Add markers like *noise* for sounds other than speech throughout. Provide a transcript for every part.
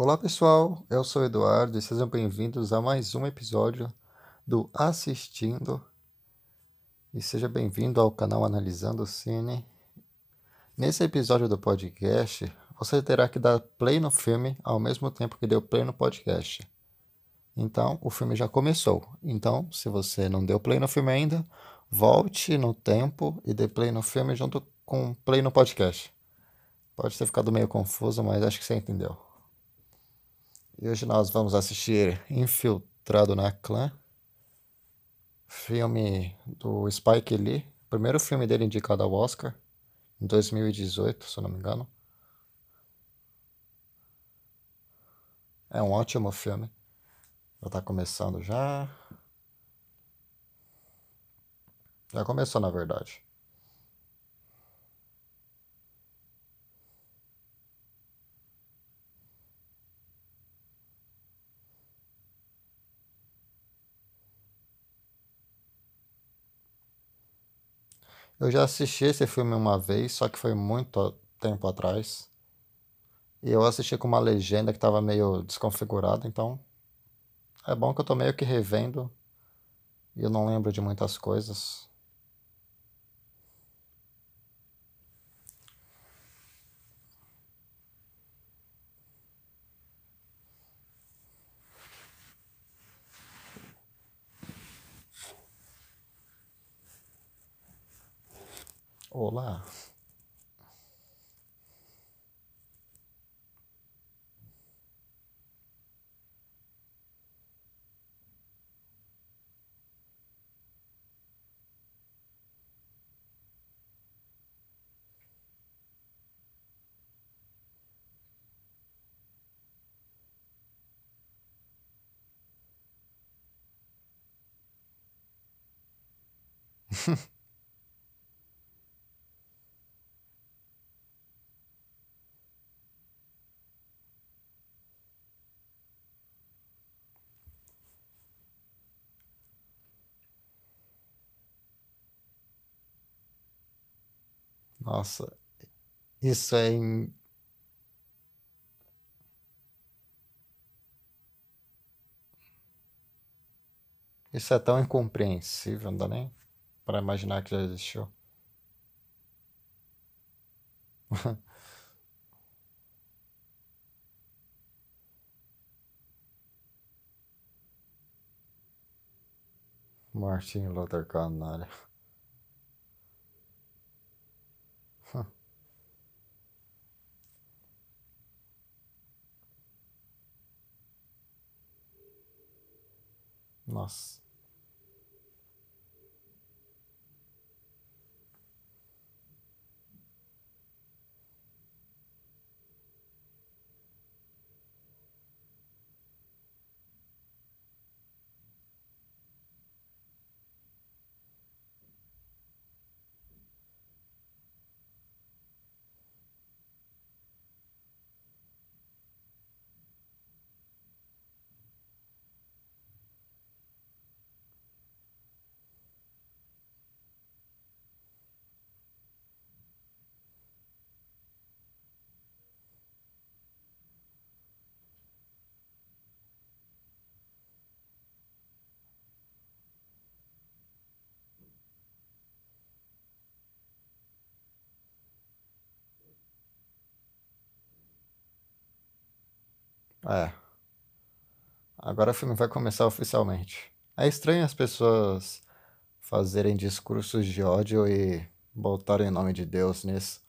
Olá pessoal, eu sou o Eduardo e sejam bem-vindos a mais um episódio do Assistindo. E seja bem-vindo ao canal Analisando o Cine. Nesse episódio do podcast, você terá que dar play no filme ao mesmo tempo que deu play no podcast. Então, o filme já começou. Então, se você não deu play no filme ainda, volte no tempo e dê play no filme junto com play no podcast. Pode ter ficado meio confuso, mas acho que você entendeu. E hoje nós vamos assistir Infiltrado na Clã, filme do Spike Lee, primeiro filme dele indicado ao Oscar, em 2018, se eu não me engano. É um ótimo filme. Já tá começando já. Já começou, na verdade. Eu já assisti esse filme uma vez, só que foi muito tempo atrás. E eu assisti com uma legenda que estava meio desconfigurada, então é bom que eu tô meio que revendo e eu não lembro de muitas coisas. Olá. *laughs* Nossa, isso é in- isso é tão incompreensível, não dá nem para imaginar que já existiu. *laughs* Martin Luther Canalha. Nossa. É, agora o filme vai começar oficialmente. É estranho as pessoas fazerem discursos de ódio e botarem nome de Deus nisso.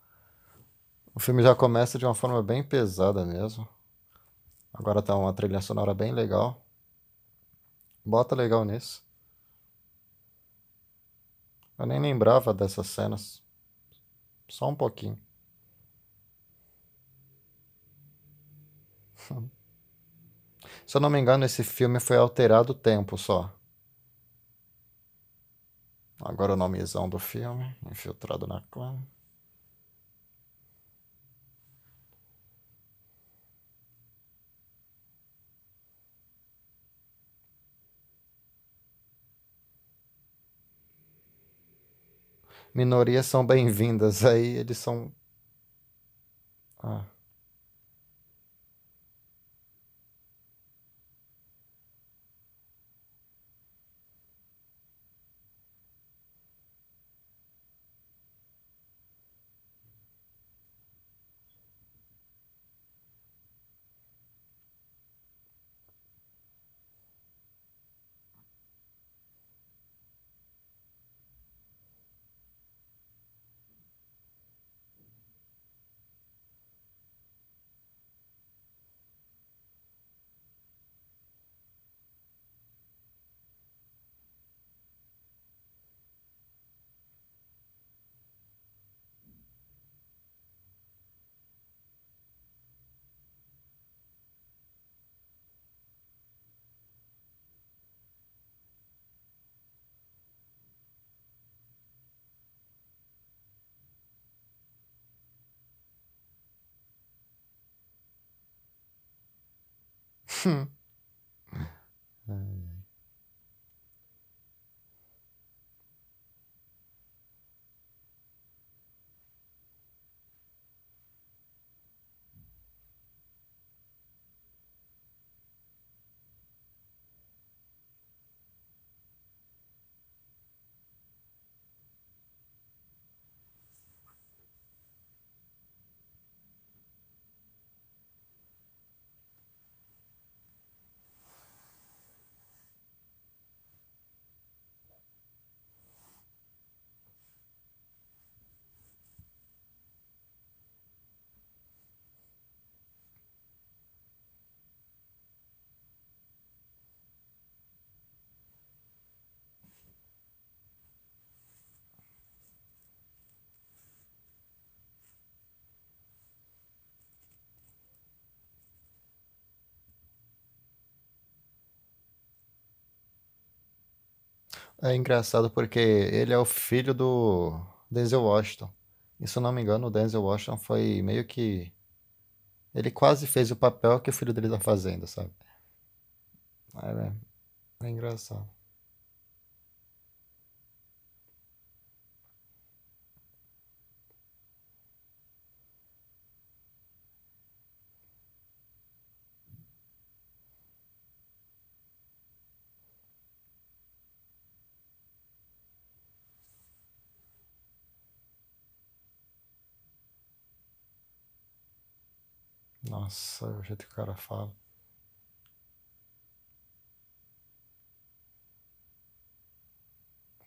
O filme já começa de uma forma bem pesada mesmo. Agora tá uma trilha sonora bem legal. Bota legal nisso. Eu nem lembrava dessas cenas. Só um pouquinho. *laughs* Se eu não me engano, esse filme foi alterado o tempo só. Agora o nomezão do filme, Infiltrado na Clã. Minorias são bem-vindas, aí eles são. Ah. É engraçado porque ele é o filho do Denzel Washington. E se eu não me engano, o Denzel Washington foi meio que. Ele quase fez o papel que o filho dele tá fazendo, sabe? É, é engraçado. Nossa, o jeito que o cara fala.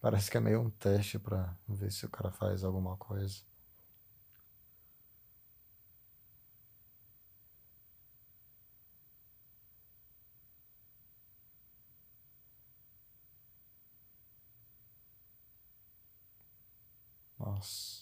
Parece que é meio um teste pra ver se o cara faz alguma coisa. Nossa.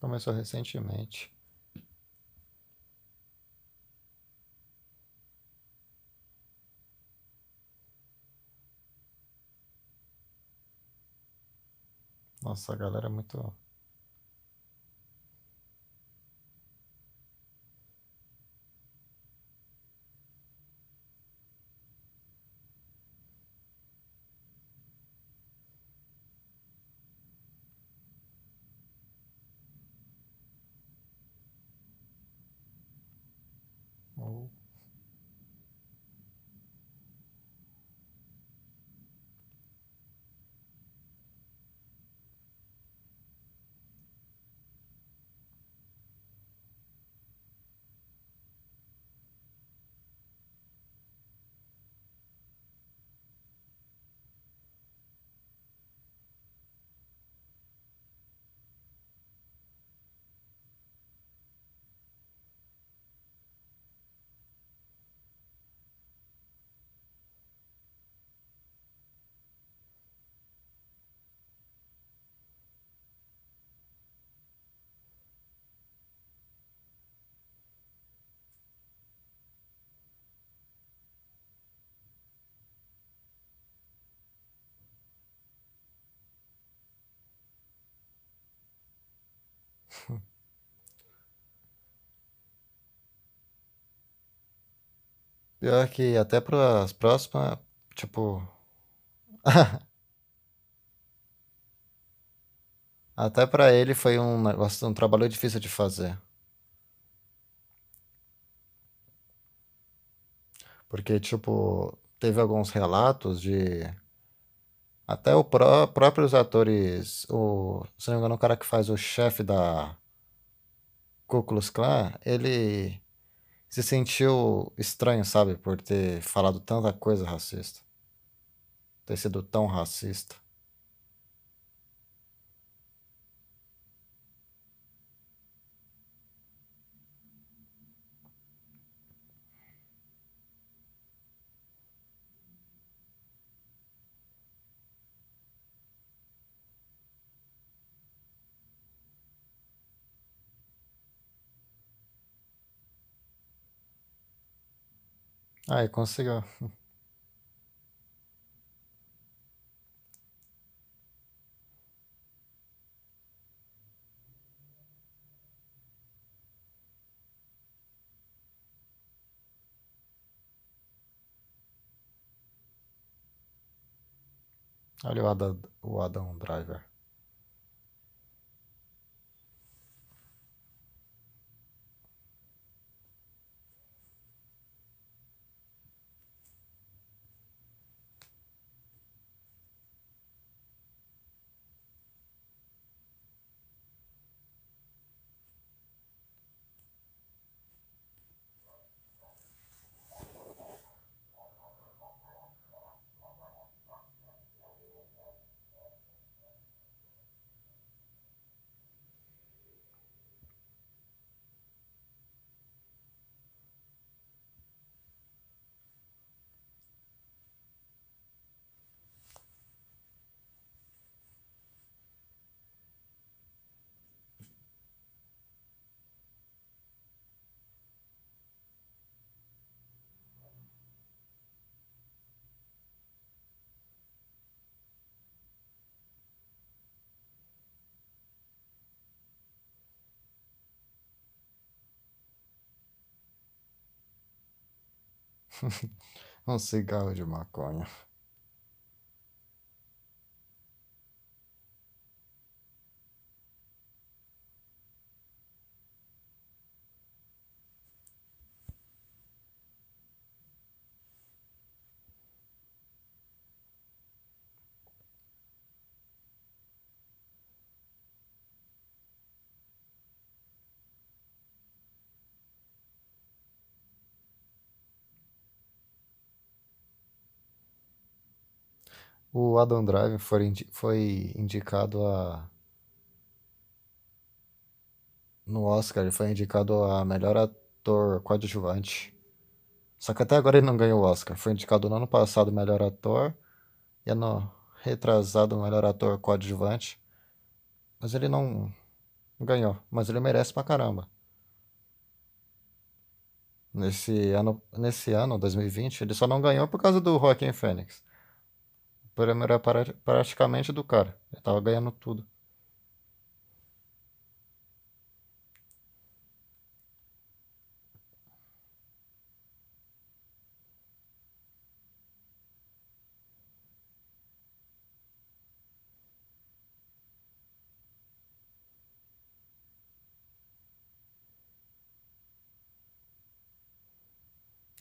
Começou recentemente. Nossa, a galera é muito. Oh. *laughs* Pior que até para as próximas, tipo. *laughs* Até pra ele foi um negócio, um trabalho difícil de fazer. Porque, tipo, teve alguns relatos de até o pró próprios atores, o, se não me engano, o cara que faz o chefe da Ku Klan, ele se sentiu estranho, sabe, por ter falado tanta coisa racista. Ter sido tão racista. Aí conseguiu. Olha o Adam, o Adam Driver. *laughs* um cigarro de maconha. O Adam Driver foi, indi foi indicado a. No Oscar, ele foi indicado a melhor ator coadjuvante. Só que até agora ele não ganhou o Oscar. Foi indicado no ano passado melhor ator e ano retrasado melhor ator coadjuvante. Mas ele não ganhou. Mas ele merece pra caramba. Nesse ano, nesse ano, 2020, ele só não ganhou por causa do Joaquin Phoenix. O prêmio era praticamente do cara. Ele tava ganhando tudo.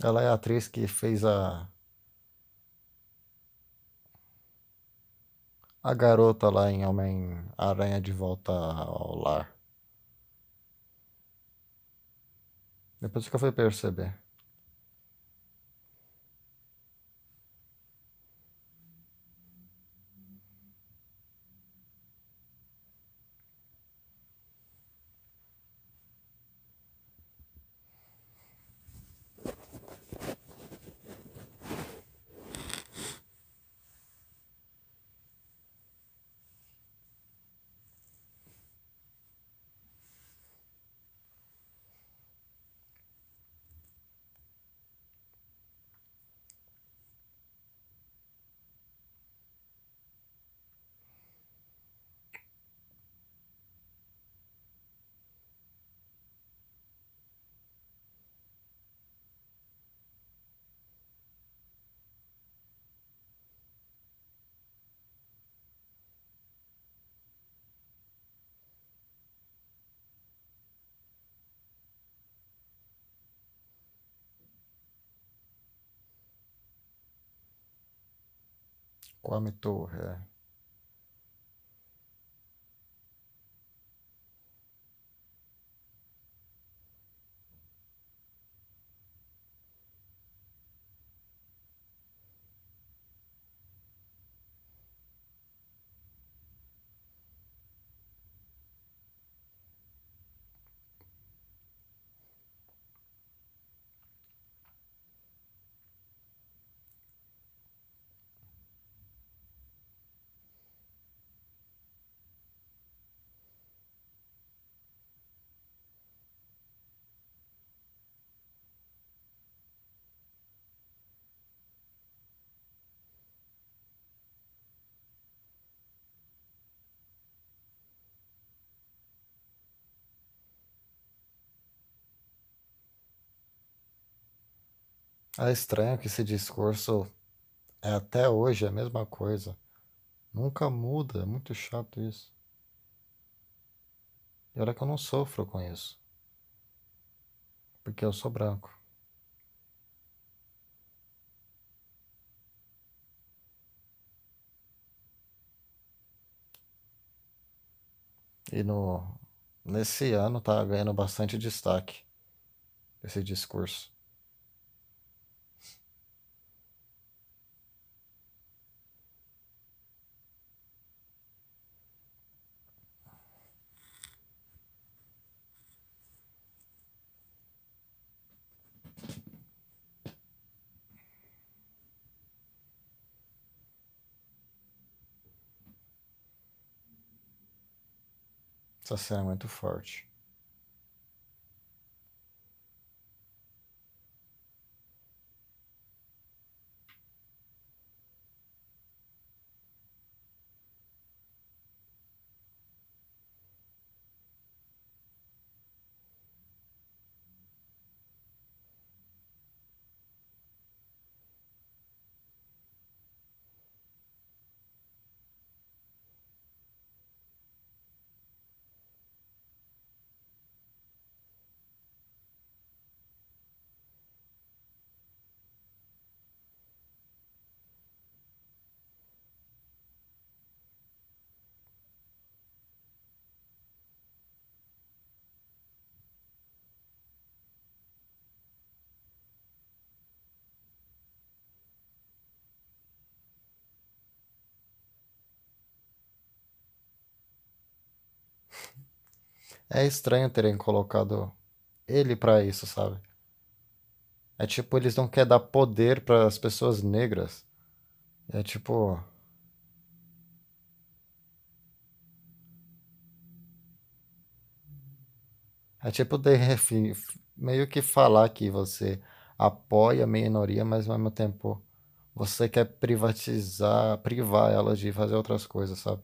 Ela é a atriz que fez a a garota lá em Homem-Aranha de Volta ao Lar. Depois que eu fui perceber. Kwame Torre. É estranho que esse discurso é até hoje a mesma coisa. Nunca muda, é muito chato isso. E olha que eu não sofro com isso. Porque eu sou branco. E no, nesse ano tá ganhando bastante destaque esse discurso. Essa cena é muito forte. É estranho terem colocado ele pra isso, sabe? É tipo, eles não querem dar poder para as pessoas negras. É tipo. É tipo de, meio que falar que você apoia a minoria, mas ao mesmo tempo você quer privatizar, privar elas de fazer outras coisas, sabe?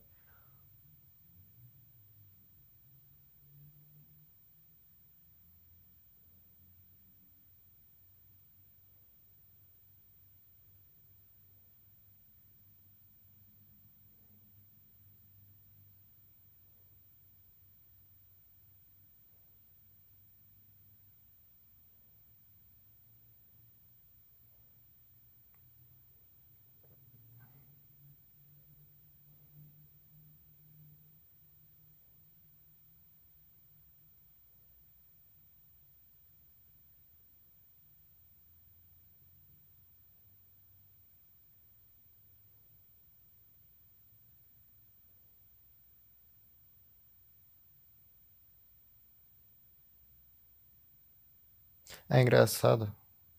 É engraçado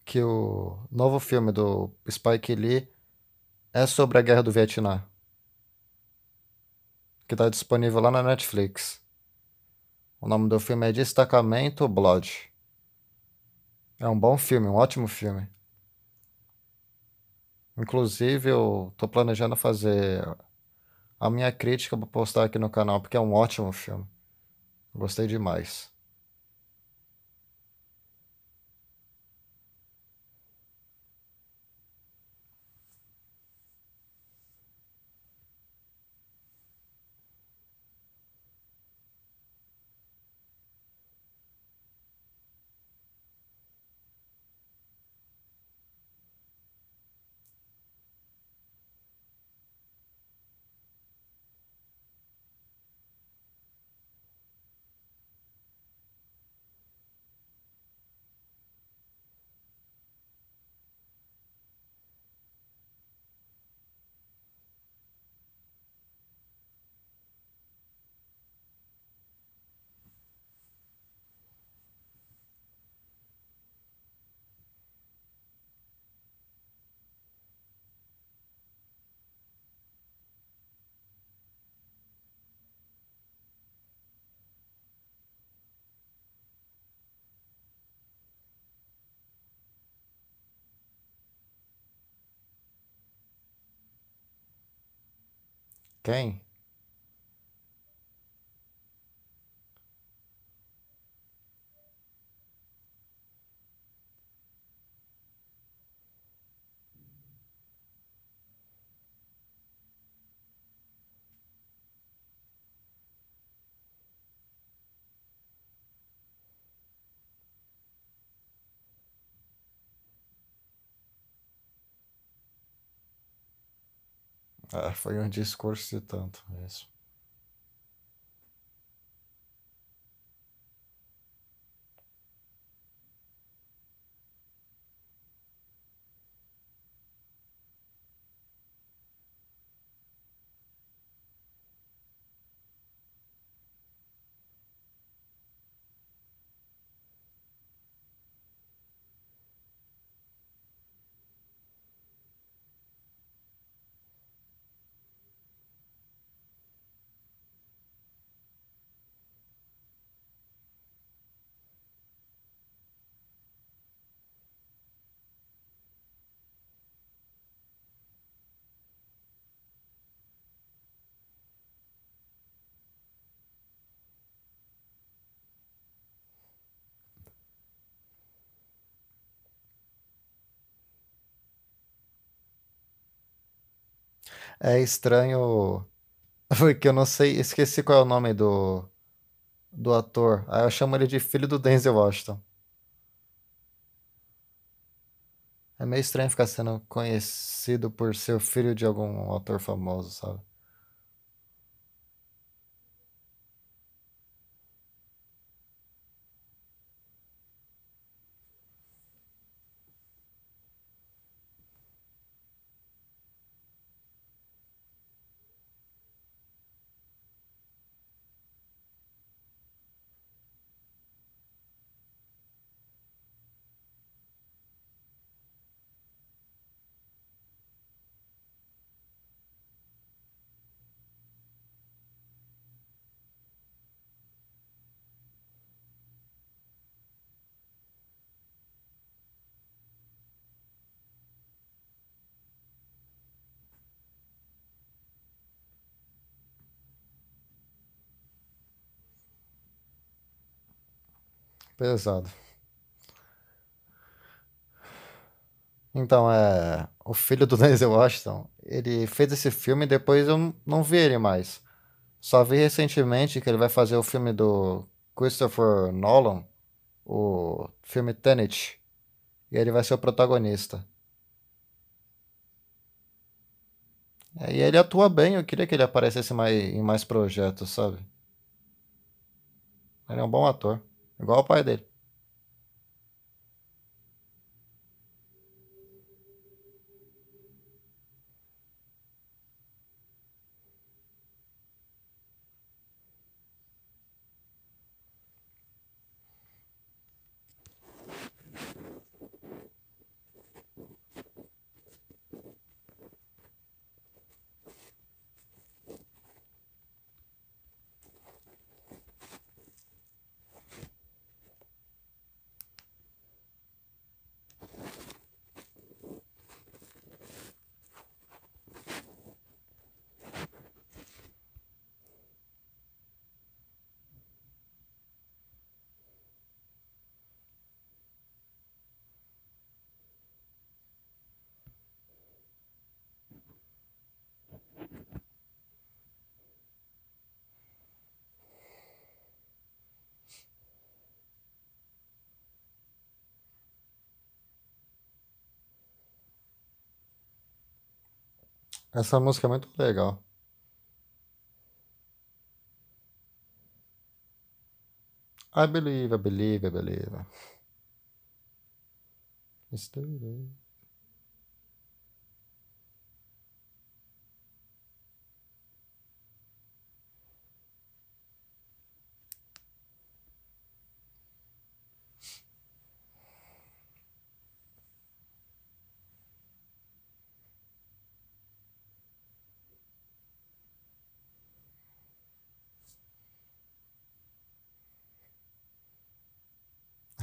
que o novo filme do Spike Lee é sobre a Guerra do Vietnã, que está disponível lá na Netflix. O nome do filme é Destacamento Blood. É um bom filme, um ótimo filme. Inclusive, eu tô planejando fazer a minha crítica para postar aqui no canal, porque é um ótimo filme. Gostei demais. Quem? Ah, foi um discurso de tanto, isso. É estranho, porque eu não sei, esqueci qual é o nome do, do ator. Aí eu chamo ele de filho do Denzel Washington. É meio estranho ficar sendo conhecido por ser o filho de algum ator famoso, sabe? Pesado. Então, é. O filho do *laughs* Denzel Washington, ele fez esse filme e depois eu não vi ele mais. Só vi recentemente que ele vai fazer o filme do Christopher Nolan, o filme Tenet, e ele vai ser o protagonista. E ele atua bem, eu queria que ele aparecesse mais, em mais projetos, sabe? Ele é um bom ator, igual o pai dele. Essa música é muito legal. I believe, I believe, I believe. Let's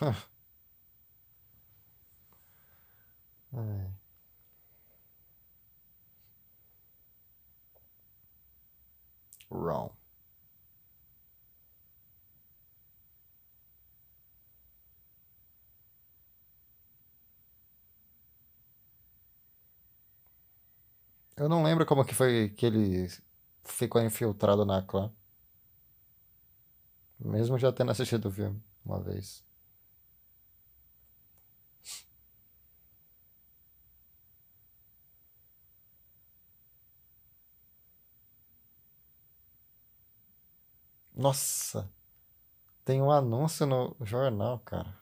Ai. *laughs* Wrong. Eu não lembro como que foi que ele ficou infiltrado na clã. Mesmo já tendo assistido o filme uma vez. Nossa, tem um anúncio no jornal, cara.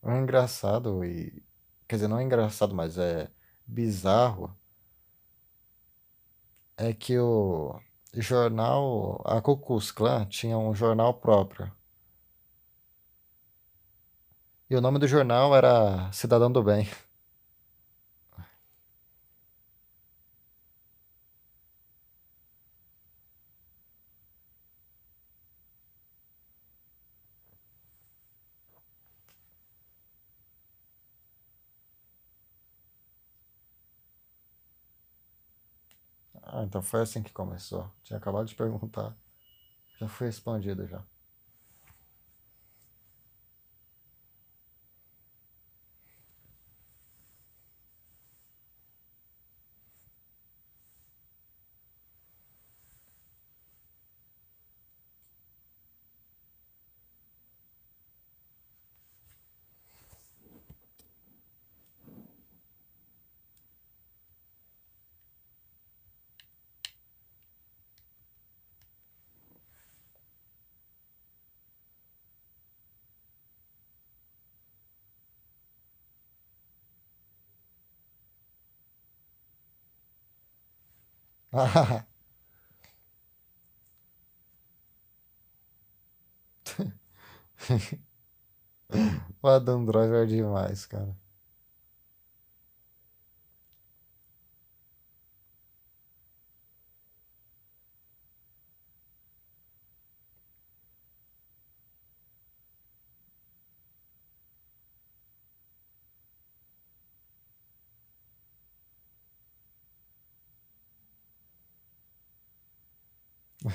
O engraçado e. Quer dizer, não é engraçado, mas é bizarro. É que o jornal. A Ku Klan tinha um jornal próprio. E o nome do jornal era Cidadão do Bem. Ah, então foi assim que começou. Tinha acabado de perguntar. Já foi respondido já. *laughs* O Adam Driver é demais, cara.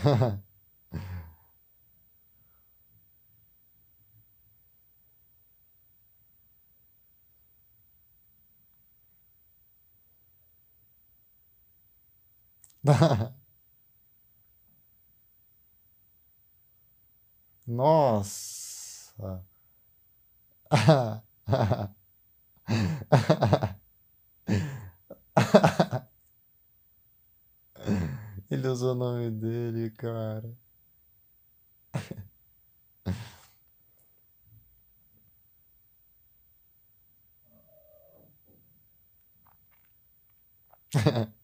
*laughs* Nossa. *laughs* Ele usou o nome dele, cara. *laughs*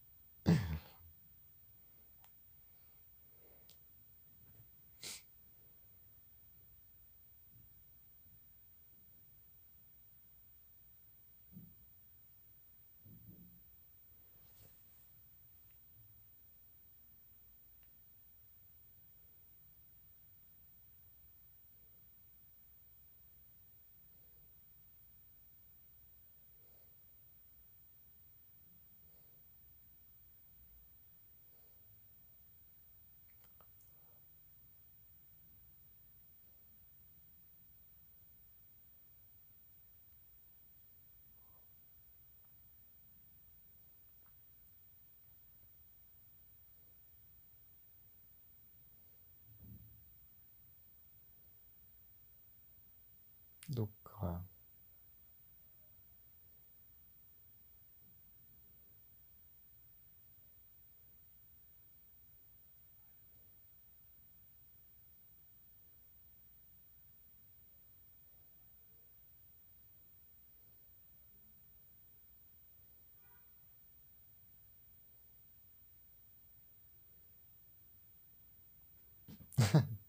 녹화. *laughs*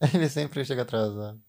*laughs* Ele sempre chega atrasado.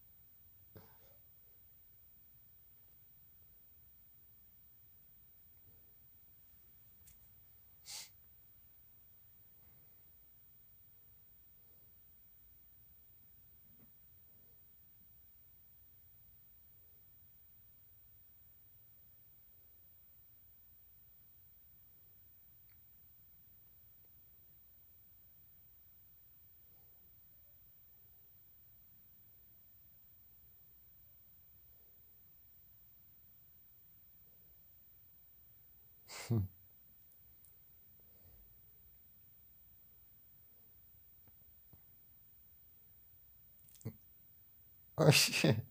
嗯。*laughs* 哎呀！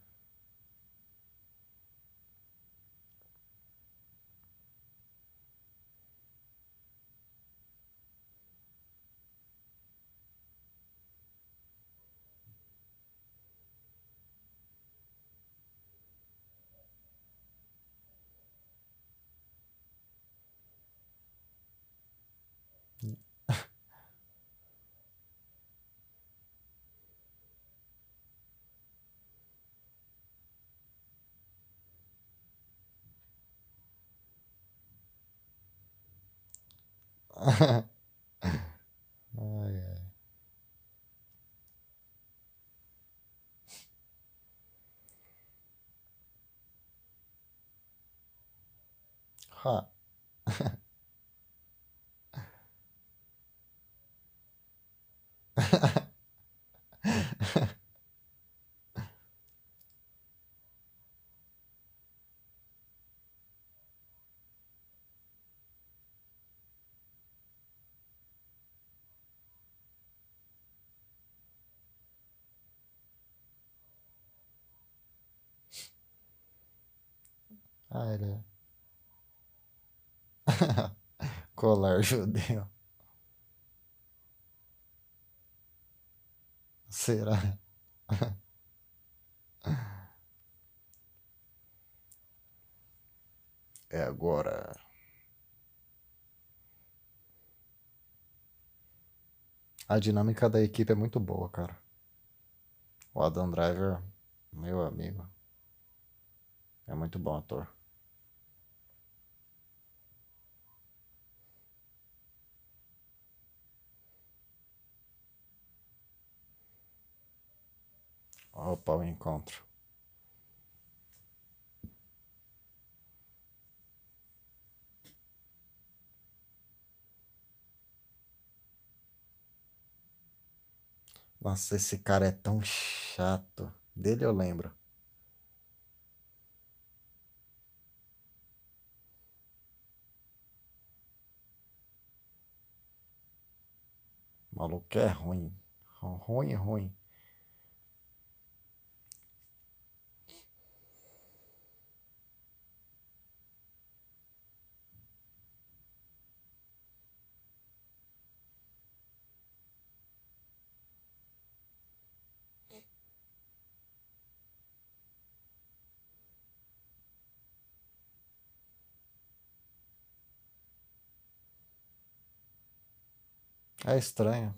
Ai, ai. Ha. Ah, ele é. Colar judeu. Será? É agora. A dinâmica da equipe é muito boa, cara. O Adam Driver, meu amigo, é muito bom ator. Opa, o encontro. Nossa, esse cara é tão chato. Dele eu lembro. O maluco é ruim. Ruim, ruim. É estranho.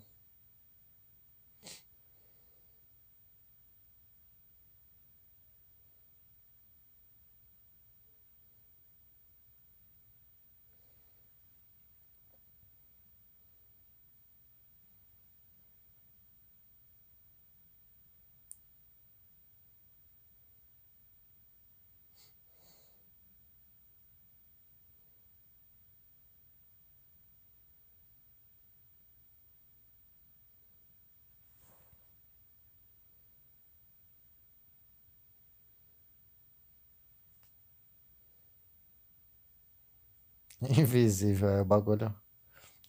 *laughs* Invisível é o bagulho.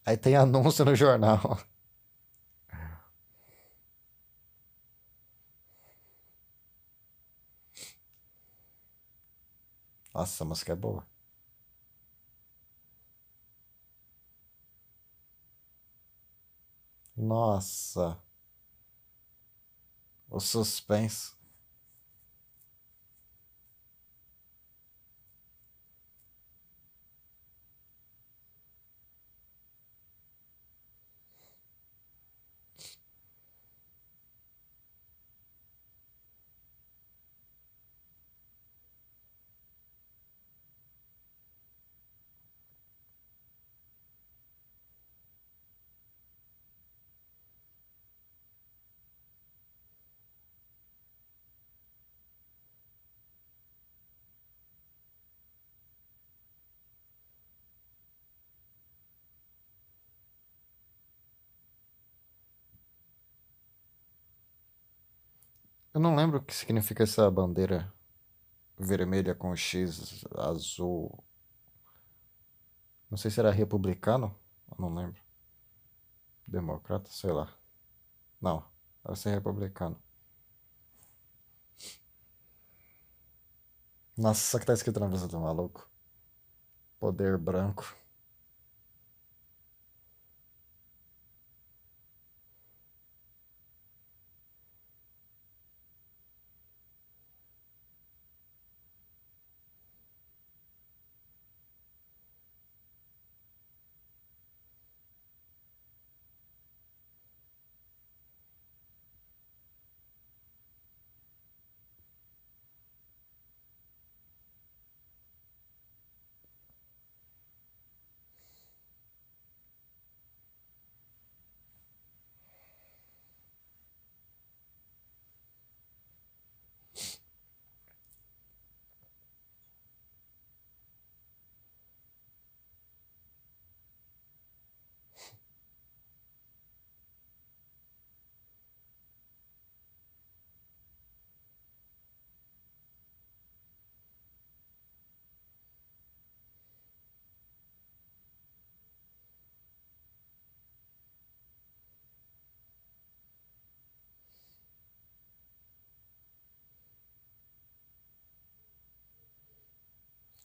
Aí tem anúncio no jornal. Nossa, a música é boa. Nossa. O suspense. Eu não lembro o que significa essa bandeira vermelha com X azul. Não sei se era republicano. Eu não lembro. Democrata, sei lá. Não, deve ser republicano. Nossa, só que tá escrito na mesa do maluco. Poder branco.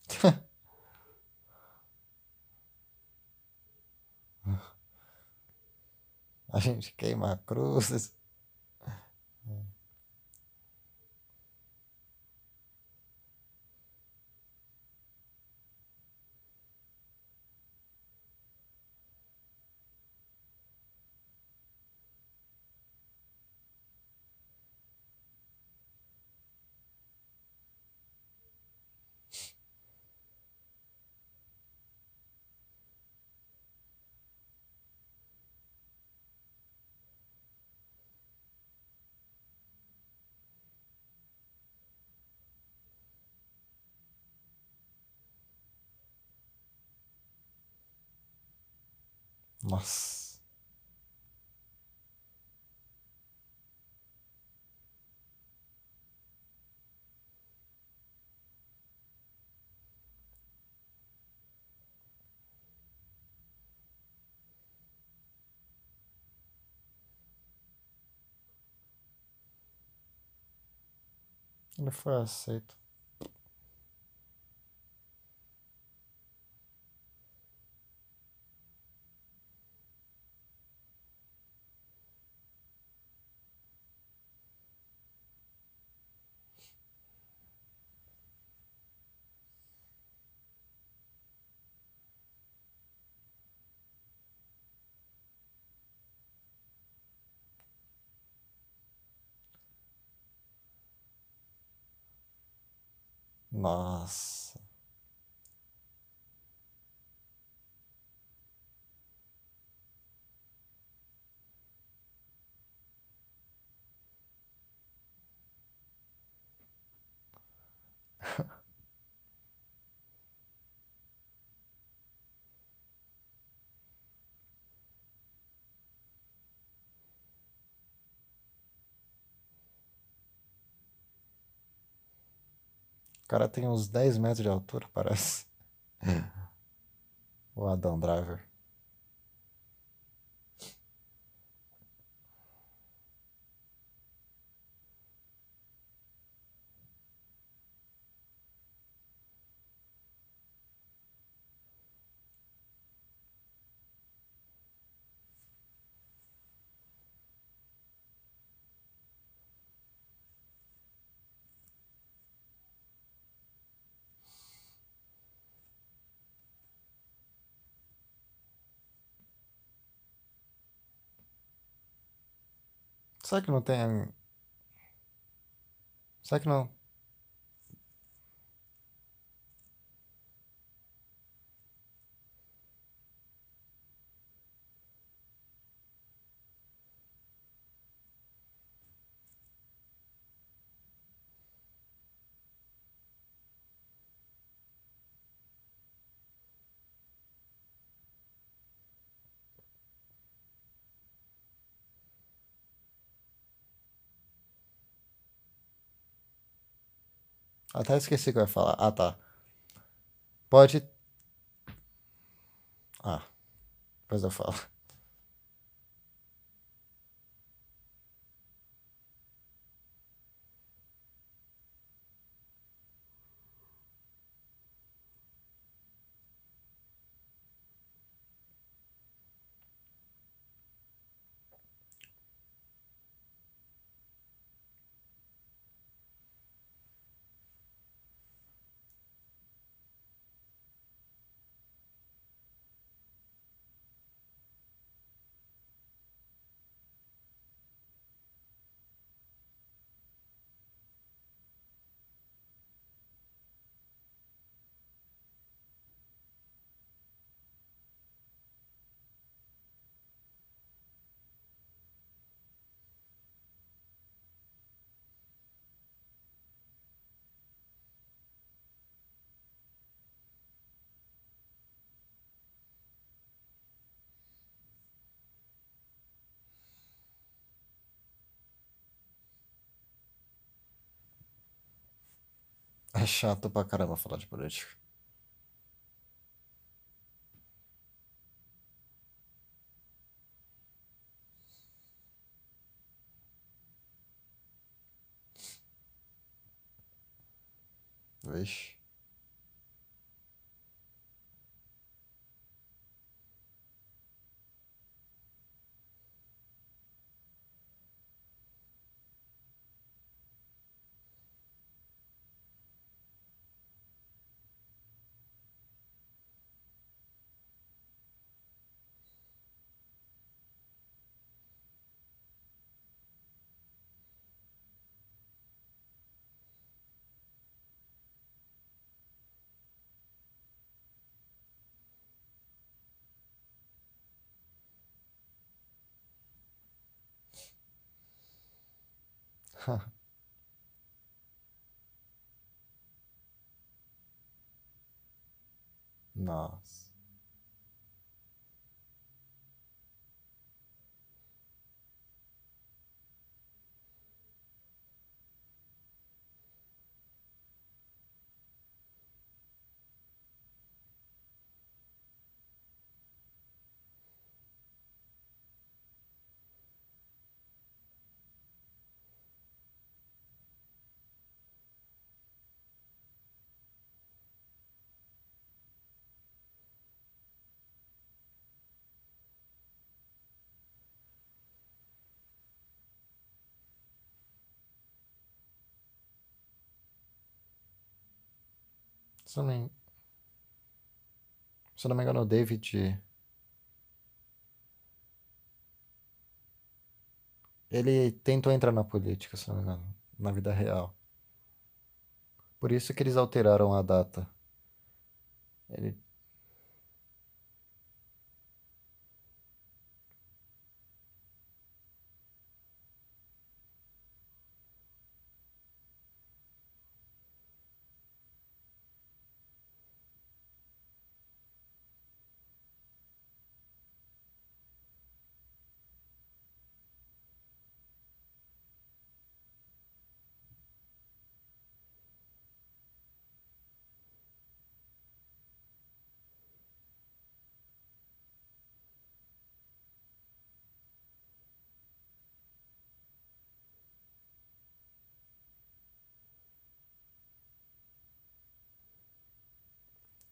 *laughs* A gente queima cruzes. Nossa. Ele foi aceito. Nossa. *laughs* cara tem uns 10 metros de altura, parece. O Adam Driver. Será que não tem. Será que não. Até esqueci o que eu ia falar. Ah, tá. Pode. Ah, depois eu falo. É chato pra caramba falar de política. Vixe. *laughs* Nossa. Se eu não se eu não me engano, o David. Ele tentou entrar na política, se não me engano, na vida real. Por isso que eles alteraram a data. Ele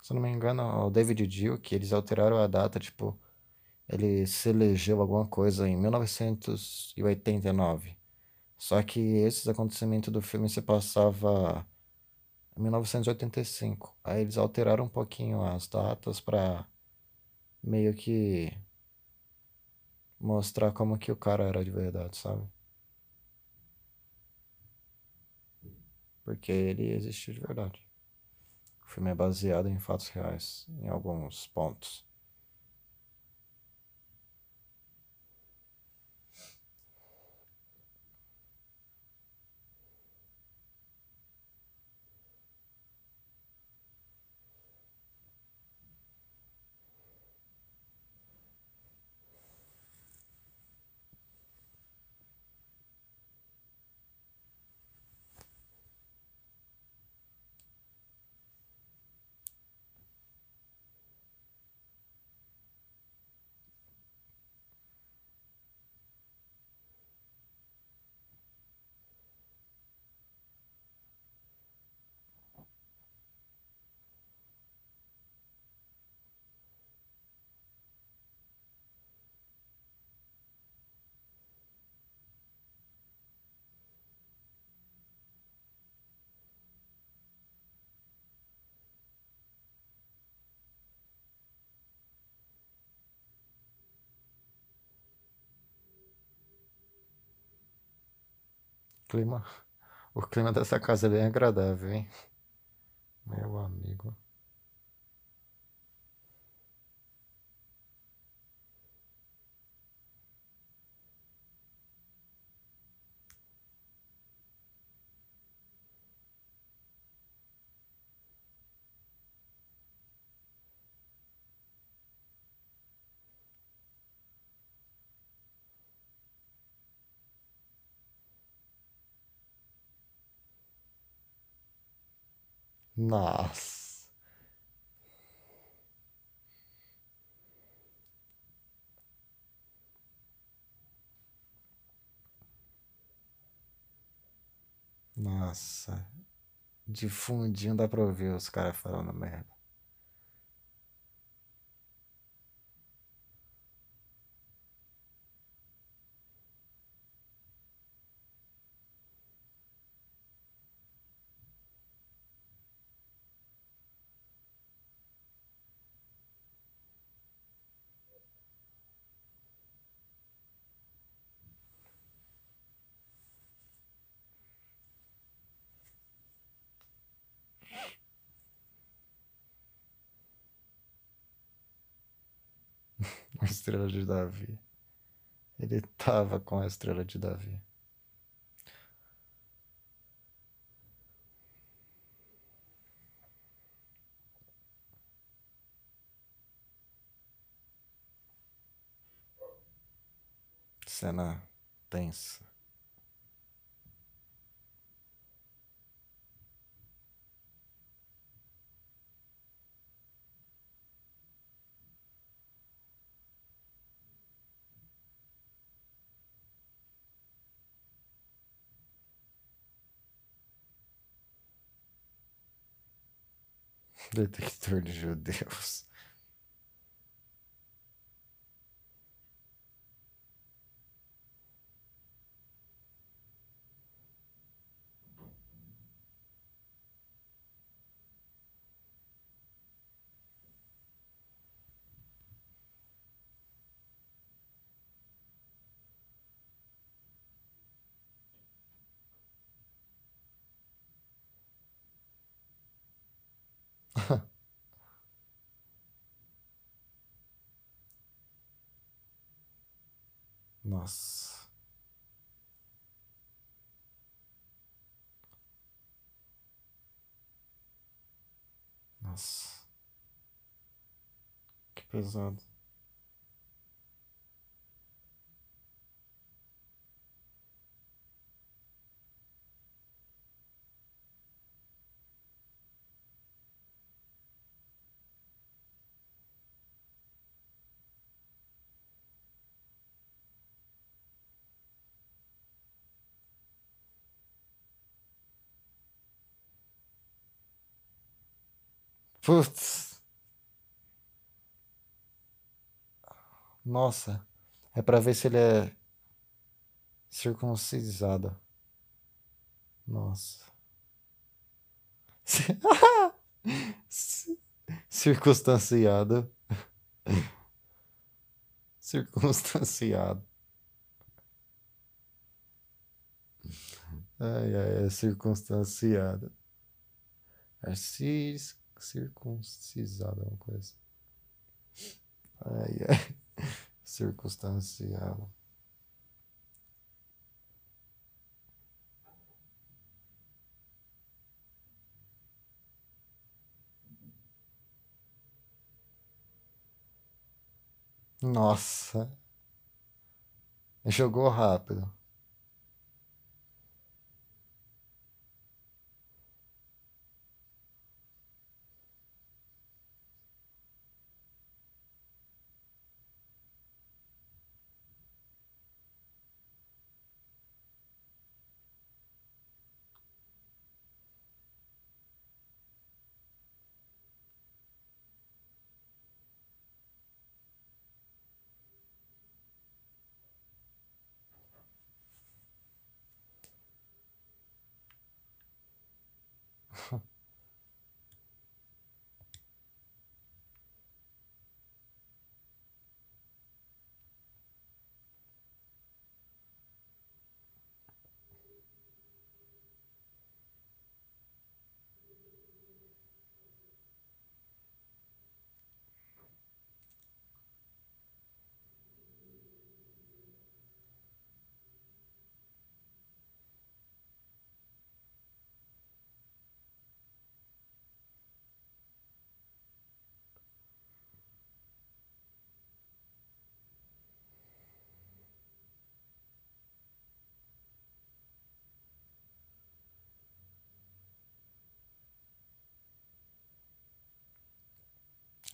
Se não me engano, o David Duke, eles alteraram a data, tipo, ele se elegeu alguma coisa em 1989. Só que esses acontecimentos do filme se passava em 1985. Aí eles alteraram um pouquinho as datas para meio que mostrar como que o cara era de verdade, sabe? Porque ele existiu de verdade. O filme é baseado em fatos reais, em alguns pontos. Clima, o clima dessa casa é bem agradável, hein? Meu amigo. Nossa. Nossa. De fundinho dá pra ouvir os caras falando merda. A *laughs* estrela de Davi. Ele tava com a estrela de Davi. Cena tensa. Detector de judeus. Nossa. Nossa. Que pesado. Putz. Nossa. É pra ver se ele é circuncisado. Nossa. *laughs* Circunstanciado. Circunstanciado. Ai, ai, é circunstanciado. É cis circuncisado, uma coisa. Ai, ai. *laughs* Circunstanciado. Nossa. Jogou rápido.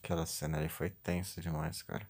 Aquela cena ali foi tensa demais, cara.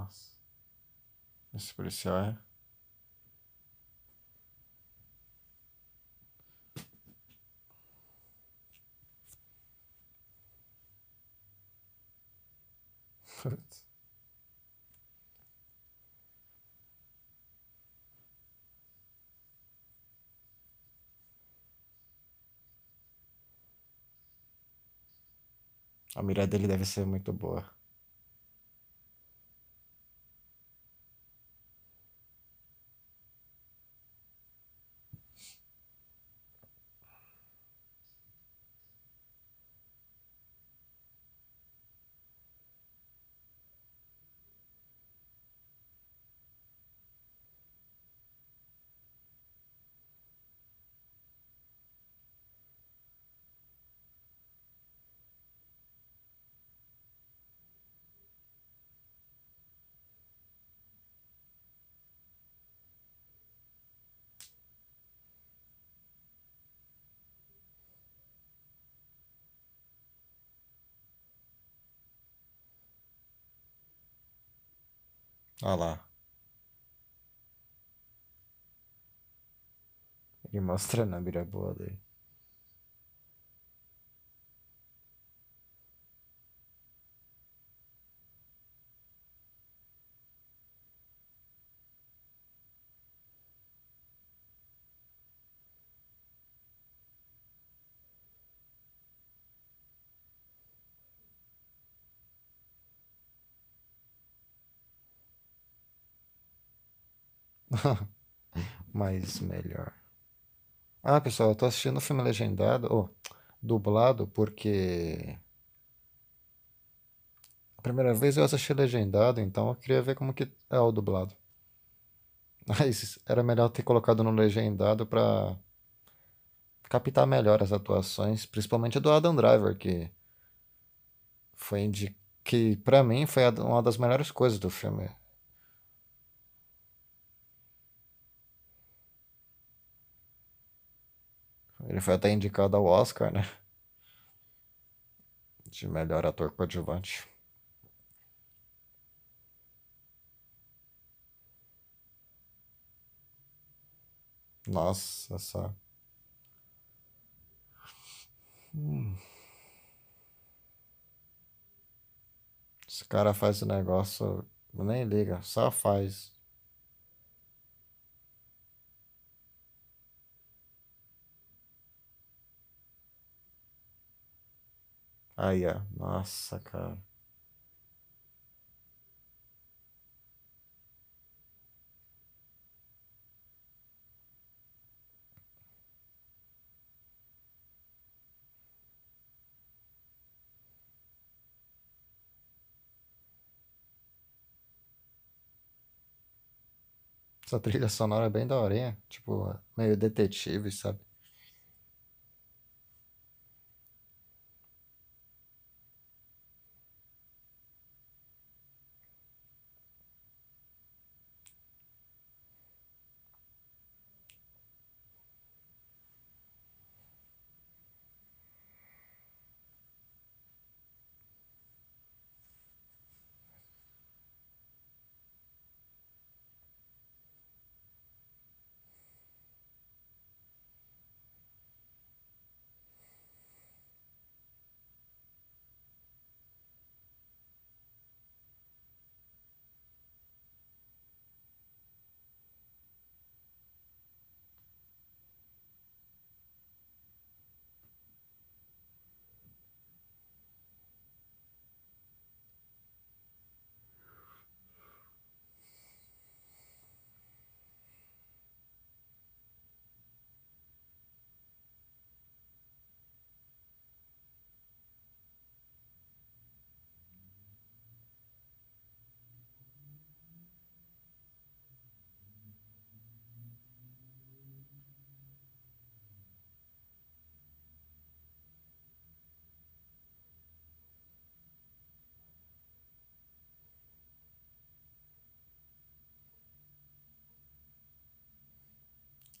Nossa. Esse policial é. Putz. A mira dele deve ser muito boa. Olha lá. Ele mostra na mira boa dele. *laughs* Mas melhor. Ah, pessoal, eu tô assistindo o filme legendado, ou dublado, porque a primeira vez eu assisti legendado, então eu queria ver como que é o dublado. *laughs* Mas era melhor ter colocado no legendado pra captar melhor as atuações, principalmente a do Adam Driver, que foi indi... que para mim foi uma das melhores coisas do filme. Ele foi até indicado ao Oscar, né? De melhor ator coadjuvante. Nossa, essa. Hum. Esse cara faz o negócio, nem liga, só faz. Aí, ó. Nossa, cara. Essa trilha sonora é bem daorinha. Tipo, meio detetive, sabe?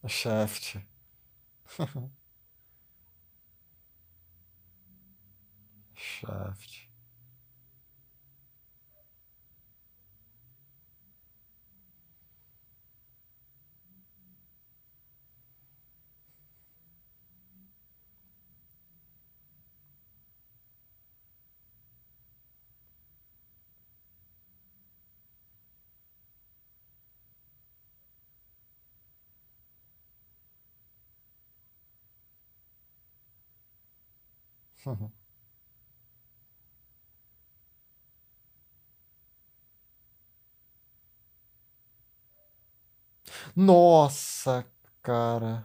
Shaft. *laughs* Shaft. Nossa, cara.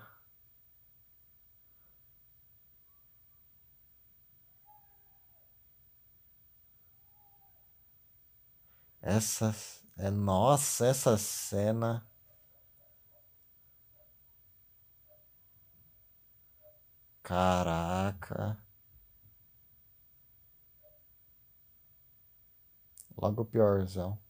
Essa. É, nossa, essa cena. Caraca. Logo o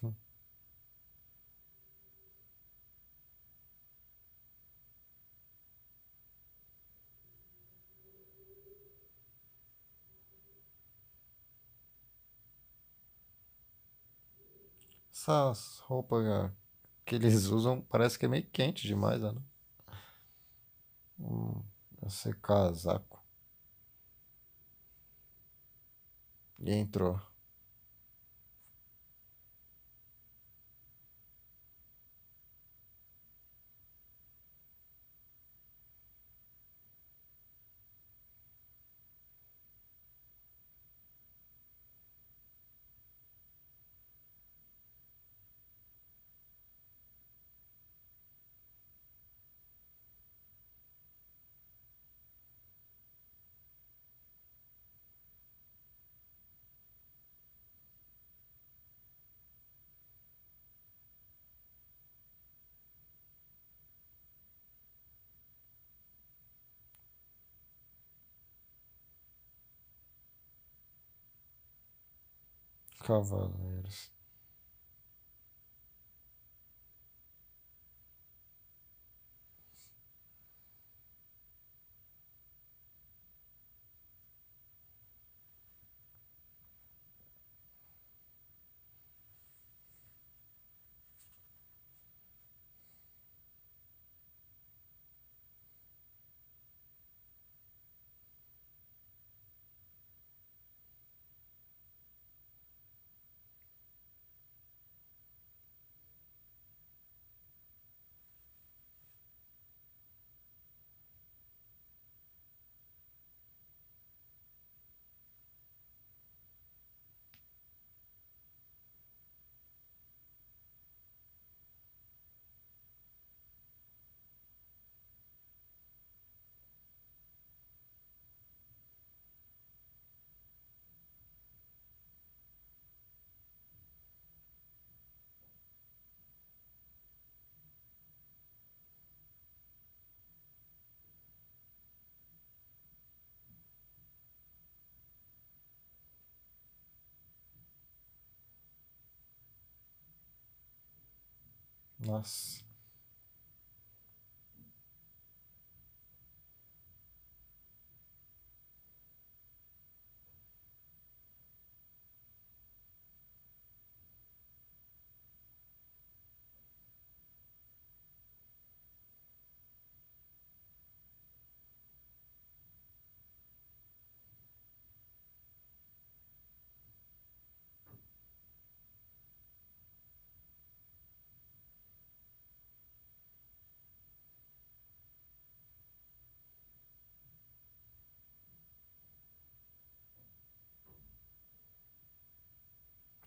piorzão. Essas roupas que eles usam parece que é meio quente demais, né? Hum, esse casaco. E entrou. Cavaleiros. Nossa.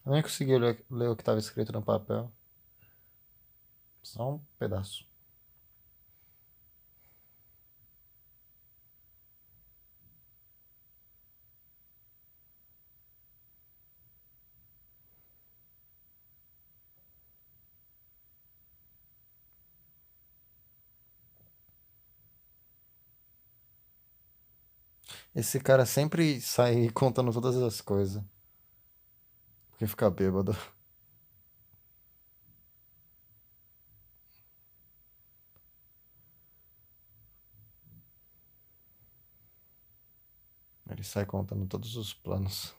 Eu nem consegui ler, ler o que estava escrito no papel. Só um pedaço. Esse cara sempre sai *laughs* contando todas as coisas. Porque fica bêbado. Ele sai contando todos os planos.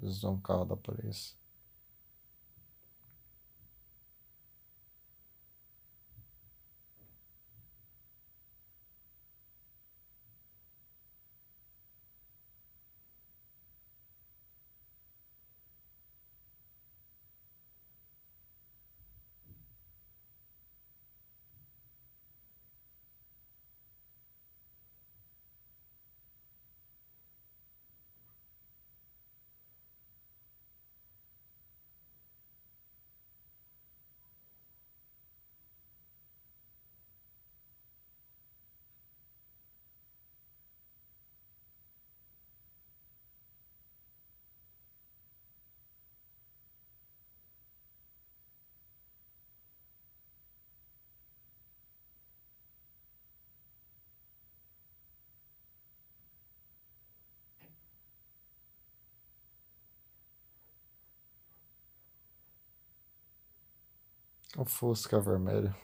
Usam um carro da polícia. O Fusca vermelho.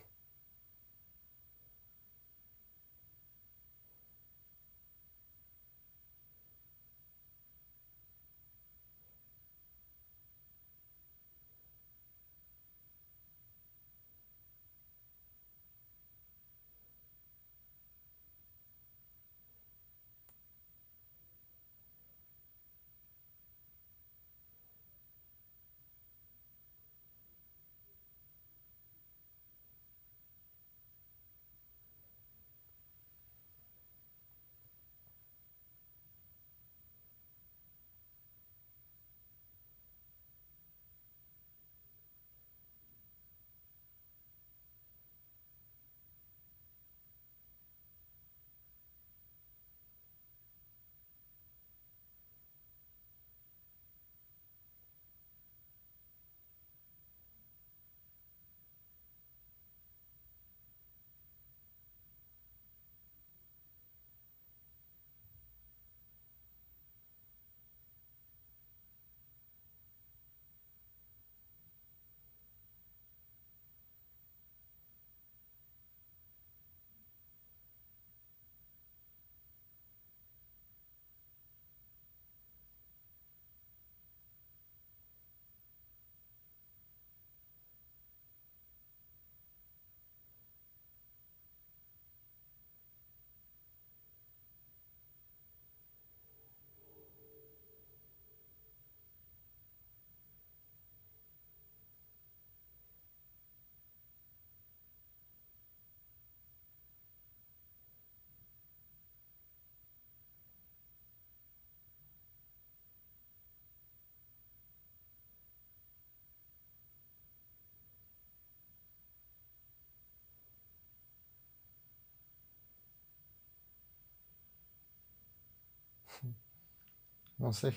Não sei.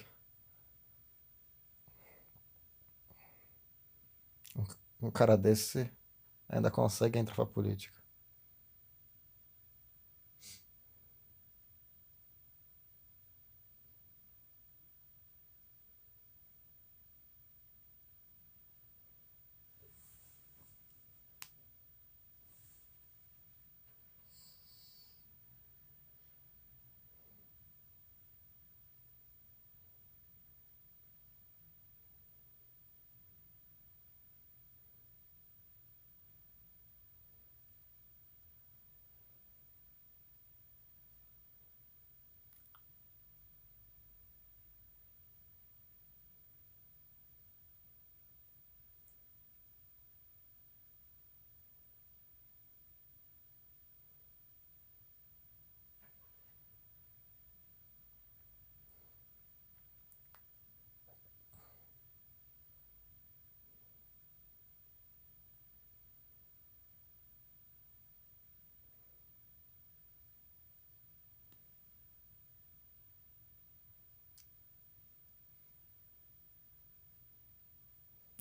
Um cara desse ainda consegue entrar pra política.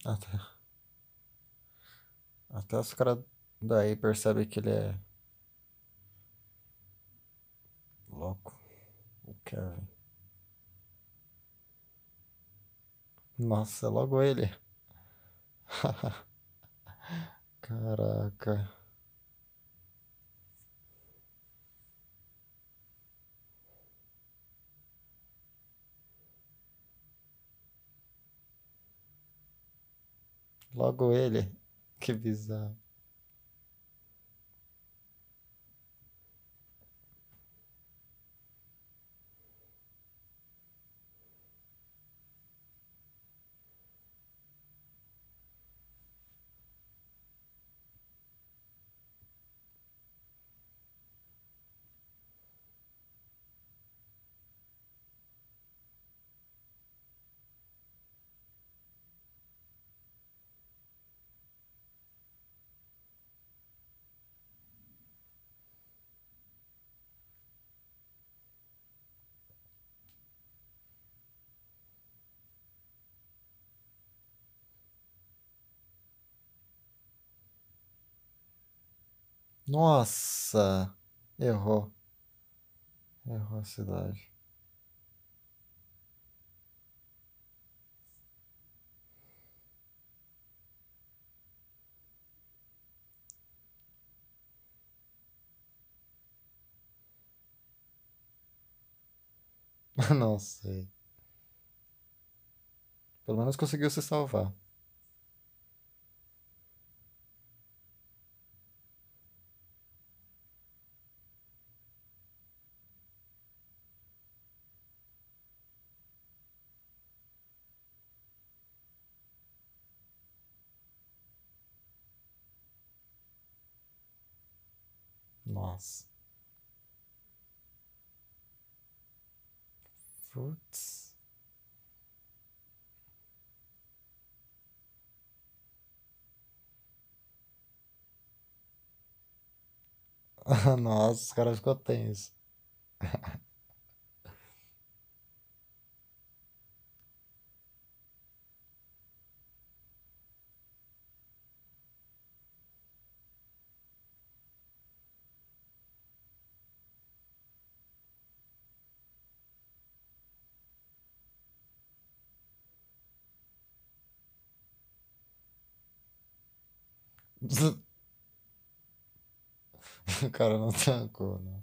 Até, até os caras daí percebem que ele é louco. O Kevin. Nossa, é logo ele. *laughs* Caraca. Logo ele. Que bizarro. Nossa! Errou. Errou a cidade. *laughs* Não sei. Pelo menos conseguiu se salvar. Nossa. Putz. *laughs* Nossa, os caras ficou tenso. *laughs* O cara não tancou, né?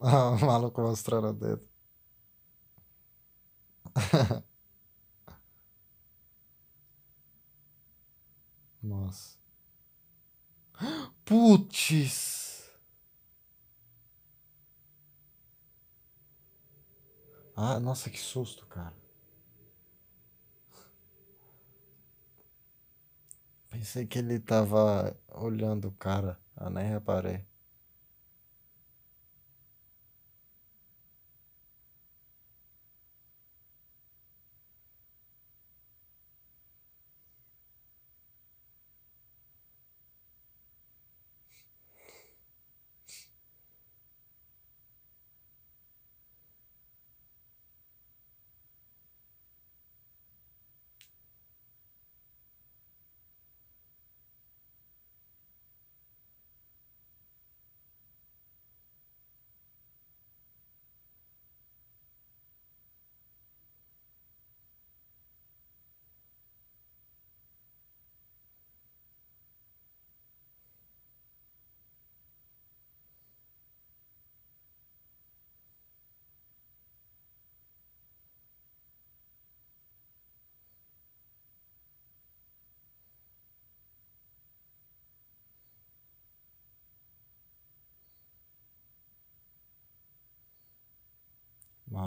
Ah, *laughs* o maluco mostrando o dedo. *laughs* Nossa. Putz! Ah, nossa, que susto, cara. Pensei que ele tava olhando o cara. Eu nem reparei.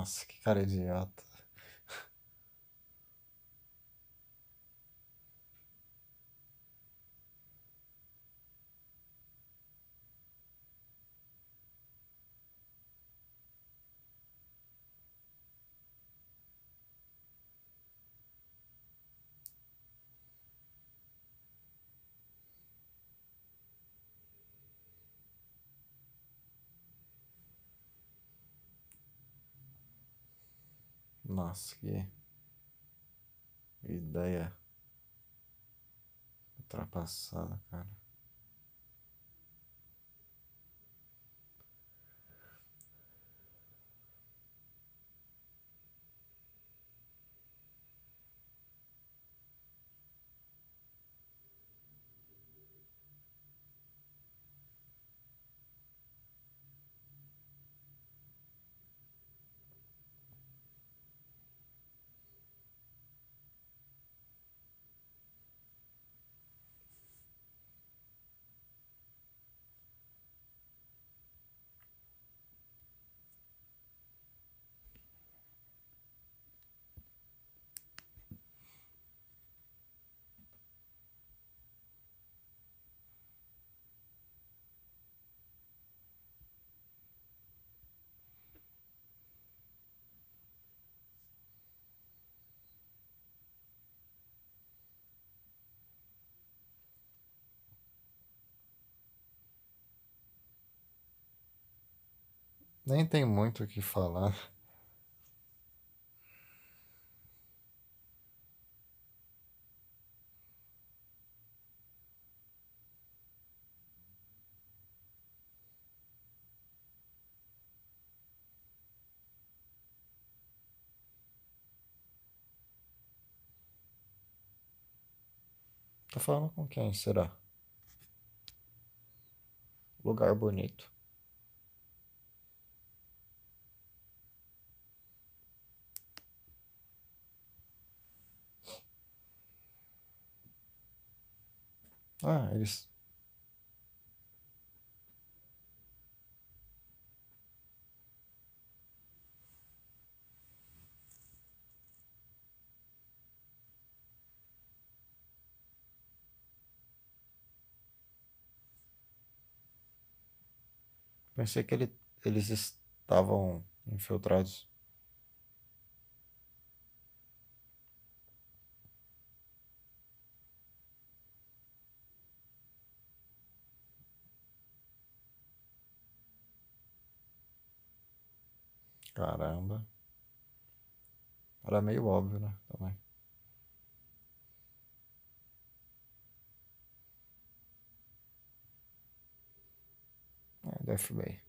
Nossa, que cara idiota. Nossa, que ideia ultrapassada, cara. Nem tem muito o que falar. Tá falando com quem será? Lugar bonito. Ah, eles. Pensei que ele, eles estavam infiltrados. Caramba. Era meio óbvio, né? Também. É, do FBI.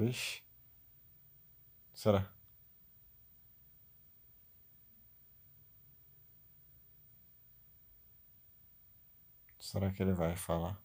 Vixe. Será? Será que ele vai falar?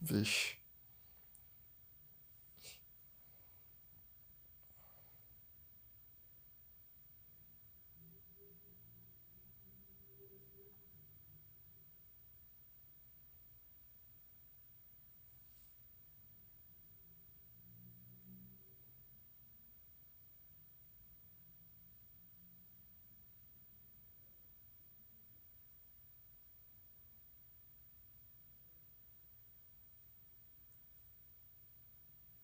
Vixe.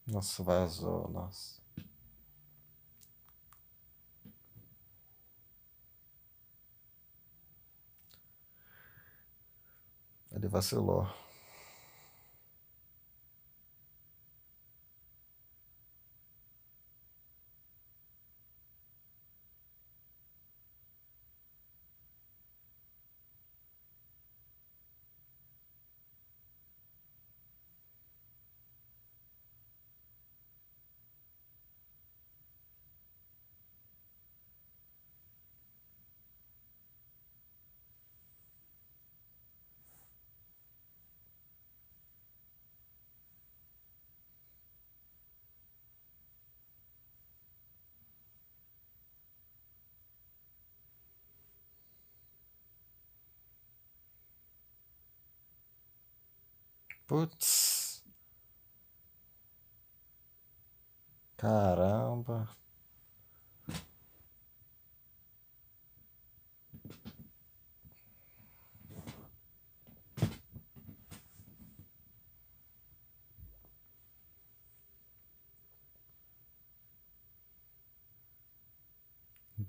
Nossa, vazou, nossa. Ele vacilou. Putz. Caramba.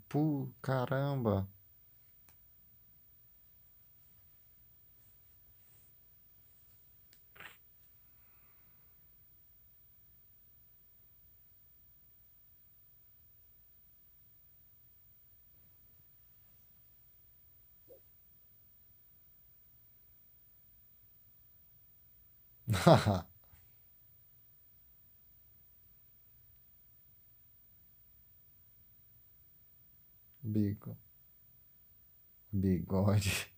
Pu, caramba. Big, big Bigode.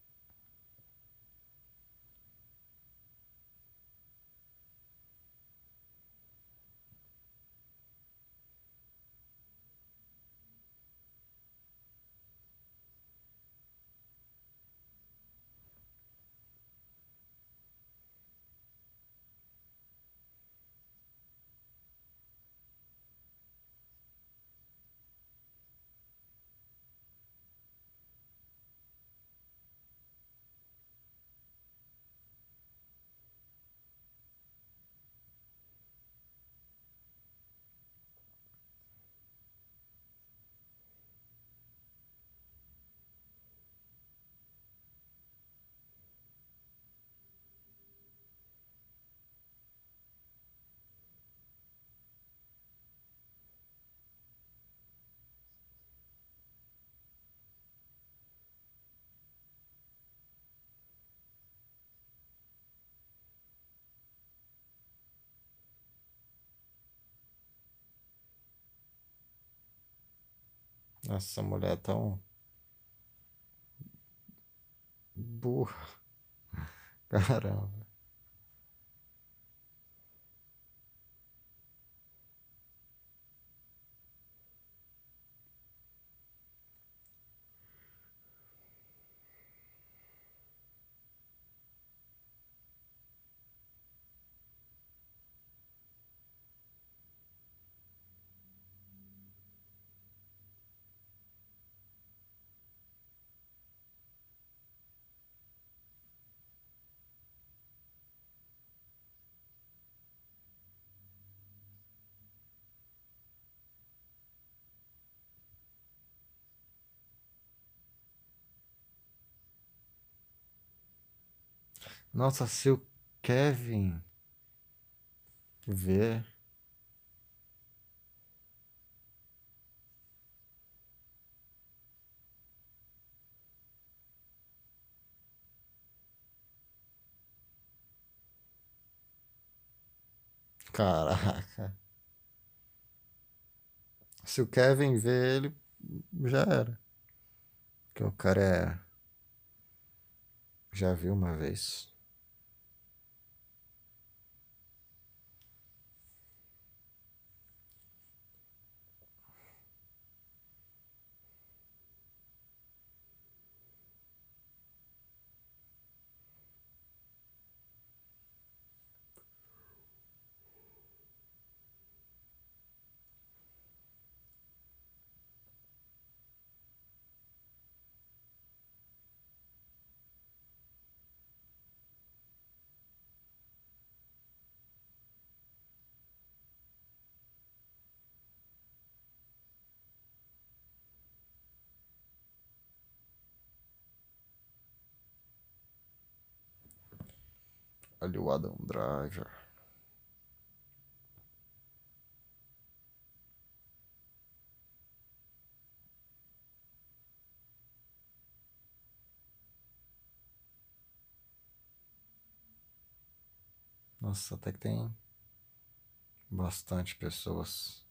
Essa mulher é tão burra. *laughs* Caramba. Nossa, se o Kevin ver. Caraca. Se o Kevin ver ele, já era. Porque o cara é. Já viu uma vez. Ali o Adam Driver. Nossa, até que tem bastante pessoas.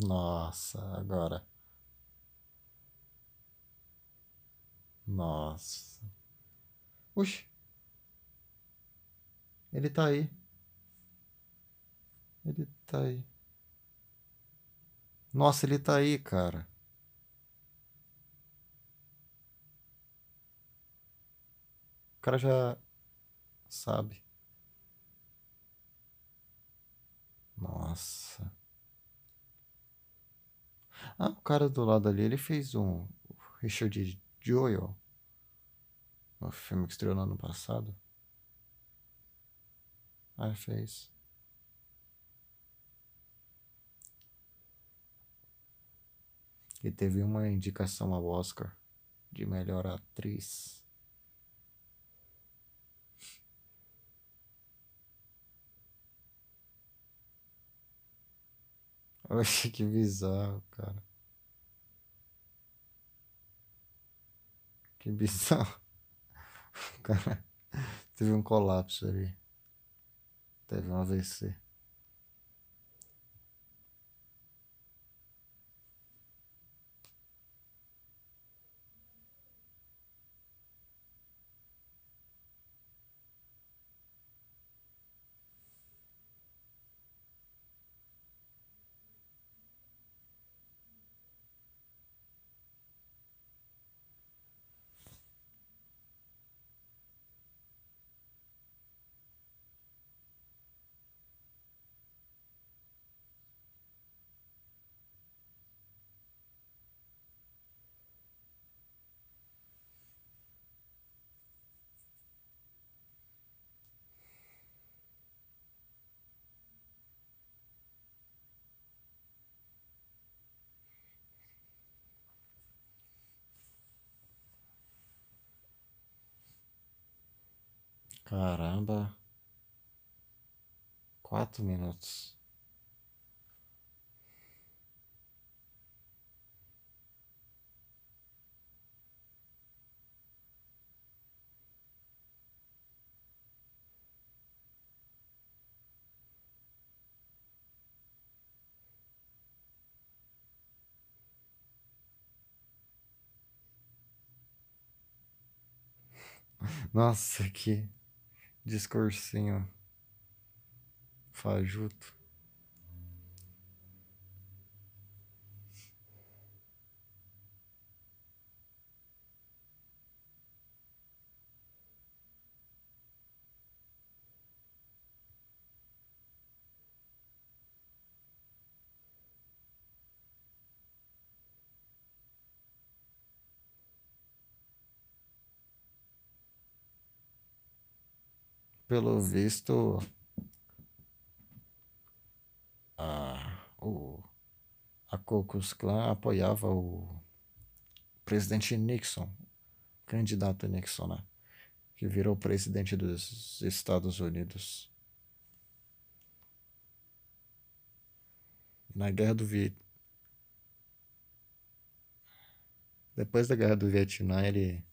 Nossa, agora. Nossa. Oxi. Ele tá aí. Ele tá aí. Nossa, ele tá aí, cara. O cara já sabe. Nossa. Ah, o cara do lado ali, ele fez um Richard Joel, um filme que estreou no ano passado. Ah, fez. E teve uma indicação ao Oscar de melhor atriz. *laughs* Oxe, que bizarro, cara. Que bizarro. O *laughs* cara teve um colapso ali. Teve um AVC. Caramba. Quatro minutos. *laughs* Nossa, que discursinho fajuto. Pelo visto, a, o, a Ku Klux Klan apoiava o presidente Nixon, candidato Nixon, né? Que virou presidente dos Estados Unidos. Na guerra do Vietnã. Depois da guerra do Vietnã, ele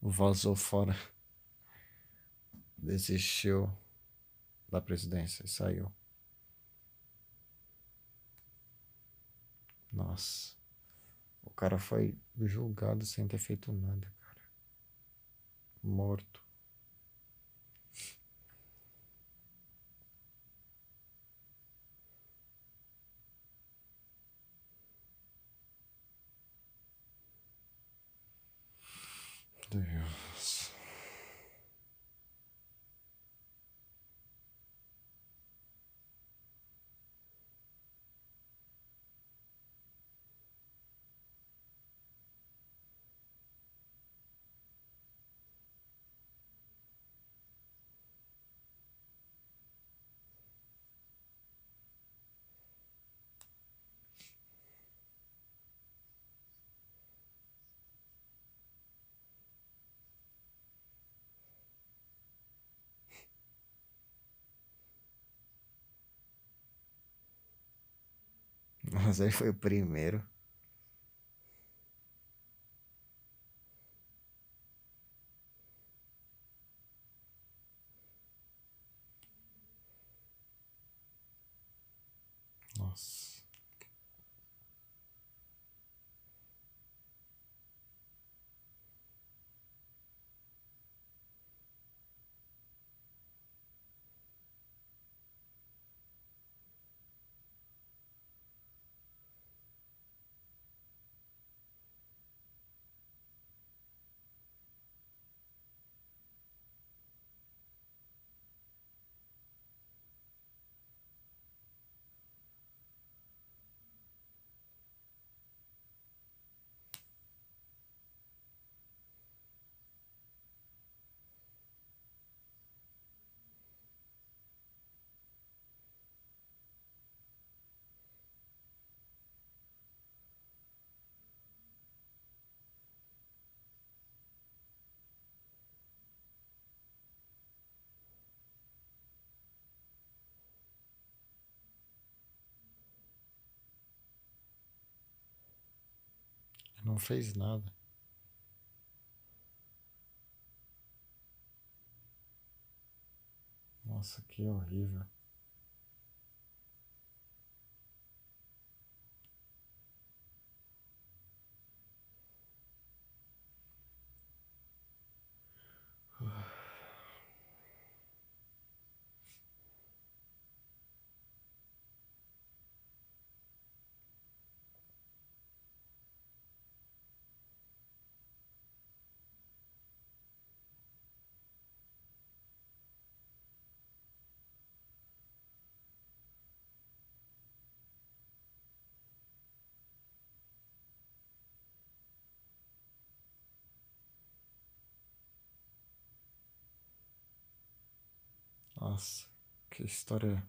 vazou fora desistiu da presidência e saiu. Nossa. O cara foi julgado sem ter feito nada, cara. Morto. Deus. Mas ele foi o primeiro. Nossa. Não fez nada. Nossa, que horrível. Nossa, que história.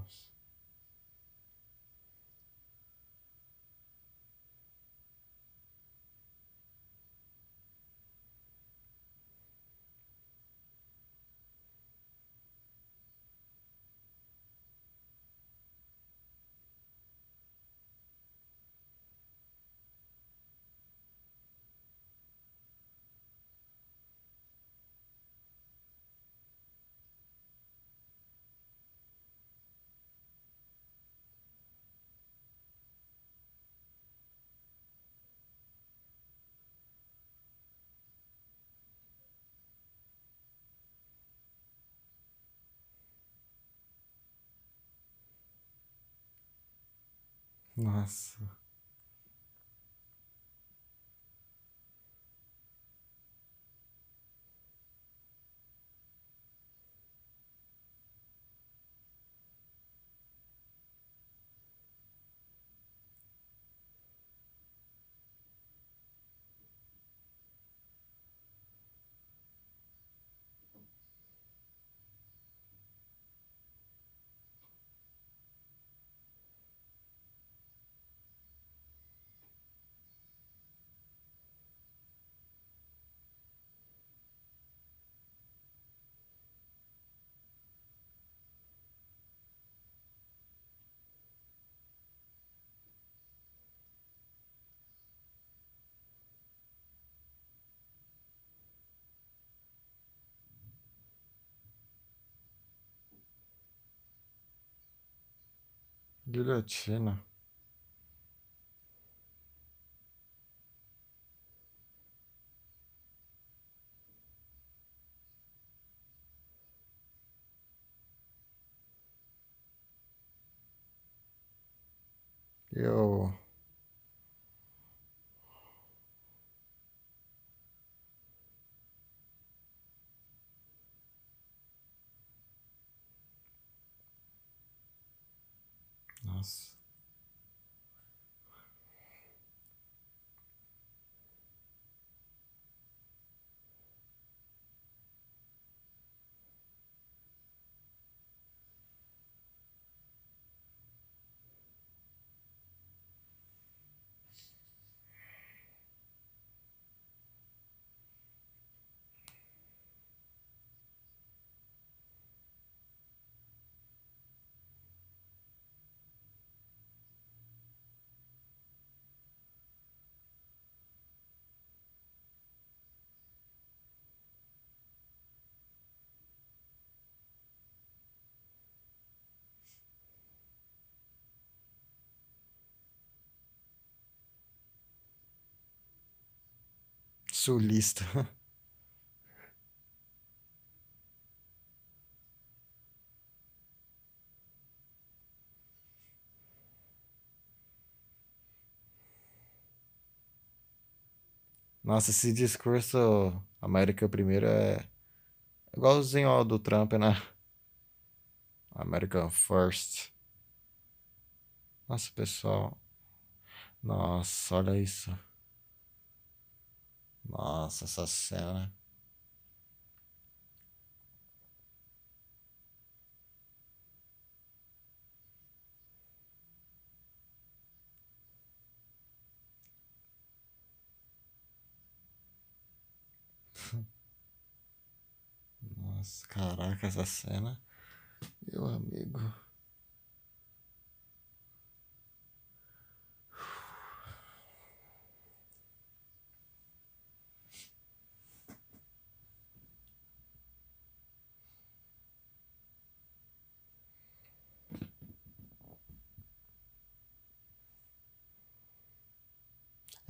house. Nossa. Nossa. Guilhotina. Eu. Nossa. Sulista. *laughs* Nossa, esse discurso América primeiro é igualzinho ao do Trump, né? American First. Nossa, pessoal. Nossa, olha isso. Nossa, essa cena. *laughs* Nossa, caraca, essa cena. Meu amigo.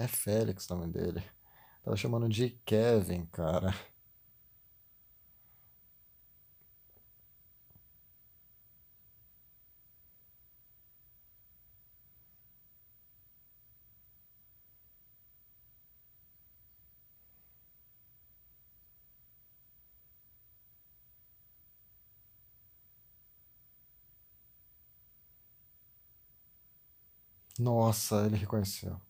É Félix o nome dele. Tava chamando de Kevin, cara. Nossa, ele reconheceu.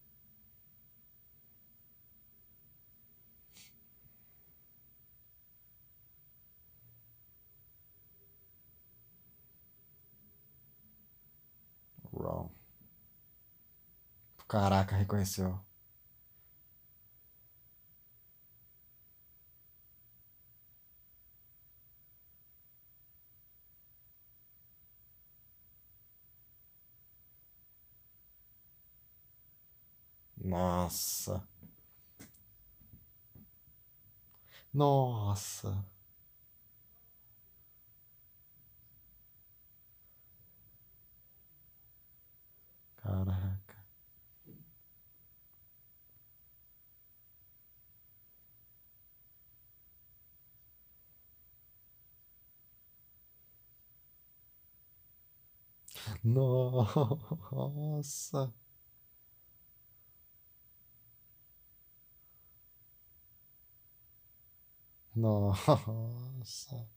Wrong. Caraca, reconheceu. Nossa. Nossa. Caraca. *laughs* Nossa. Nossa.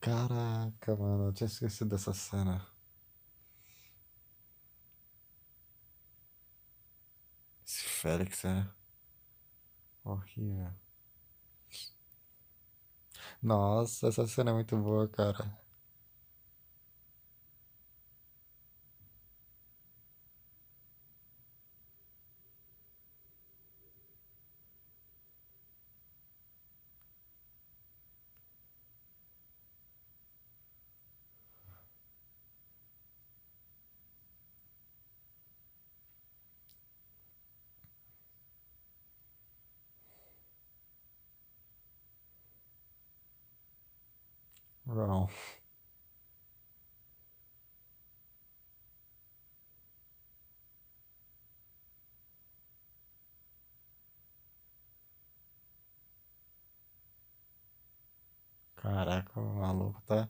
Caraca, mano, eu tinha esquecido dessa cena. Esse Félix horrível. Nossa, essa cena é muito boa, cara. Wrong. Caraca, o maluco tá.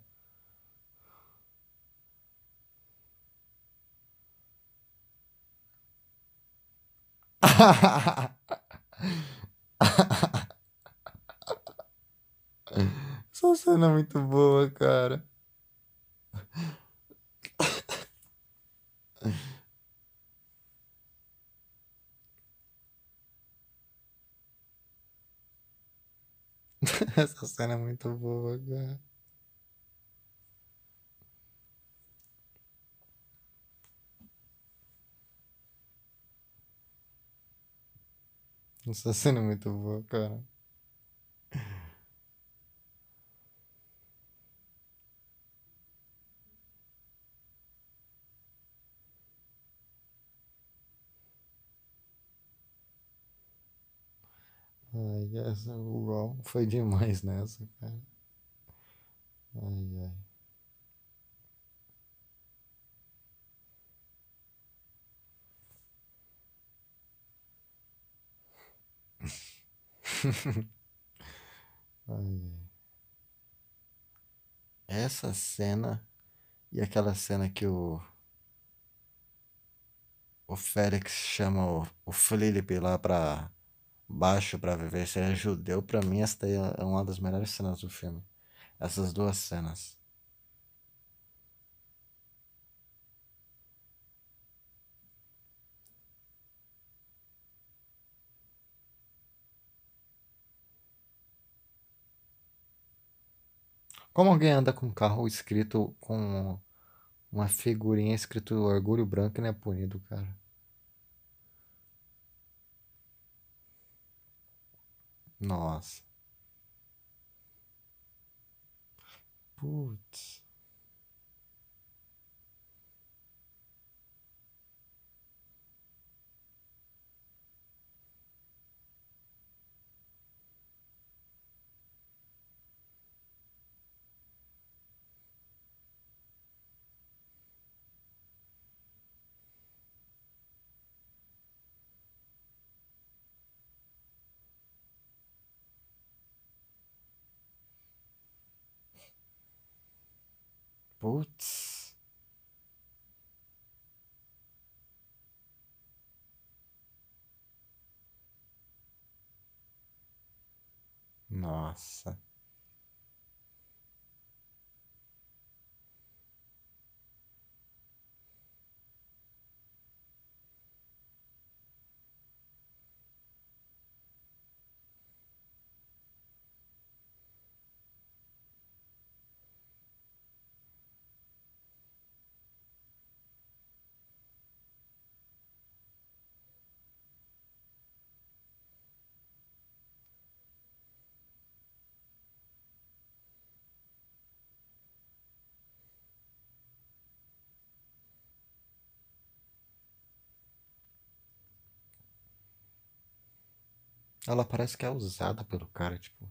*laughs* *laughs* Essa cena é muito boa, cara. Essa cena é muito boa, cara. Essa cena é muito boa, cara. Ai, essa, o Ron foi demais nessa, cara. Ai, ai. Essa cena e aquela cena que o, o Félix chama o, o Felipe lá pra baixo pra viver se é judeu, pra mim daí é uma das melhores cenas do filme. Essas duas cenas. Como alguém anda com um carro escrito com uma figurinha escrito orgulho branco e não é punido, cara? Nossa. Putz. Putz. Nossa. Ela parece que é usada pelo cara, tipo.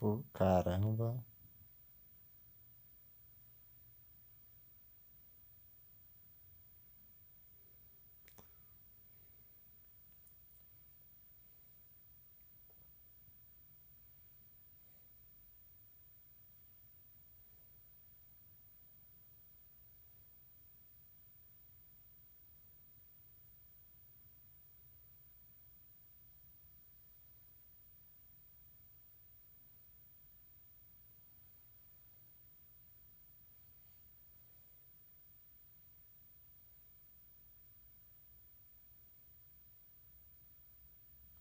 Pô, caramba.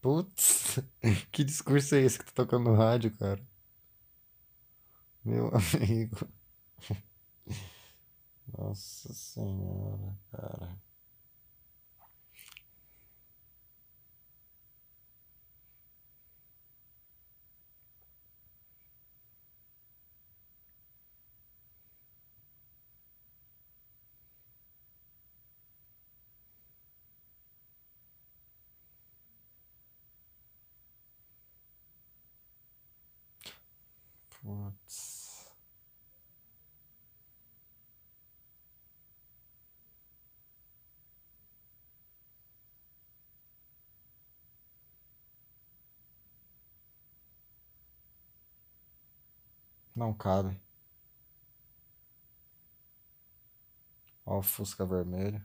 Putz, *laughs* que discurso é esse que tá tocando no rádio, cara? Meu *laughs* amigo. Nossa senhora, cara. Putz. Não cabe. Ó, Fusca vermelho.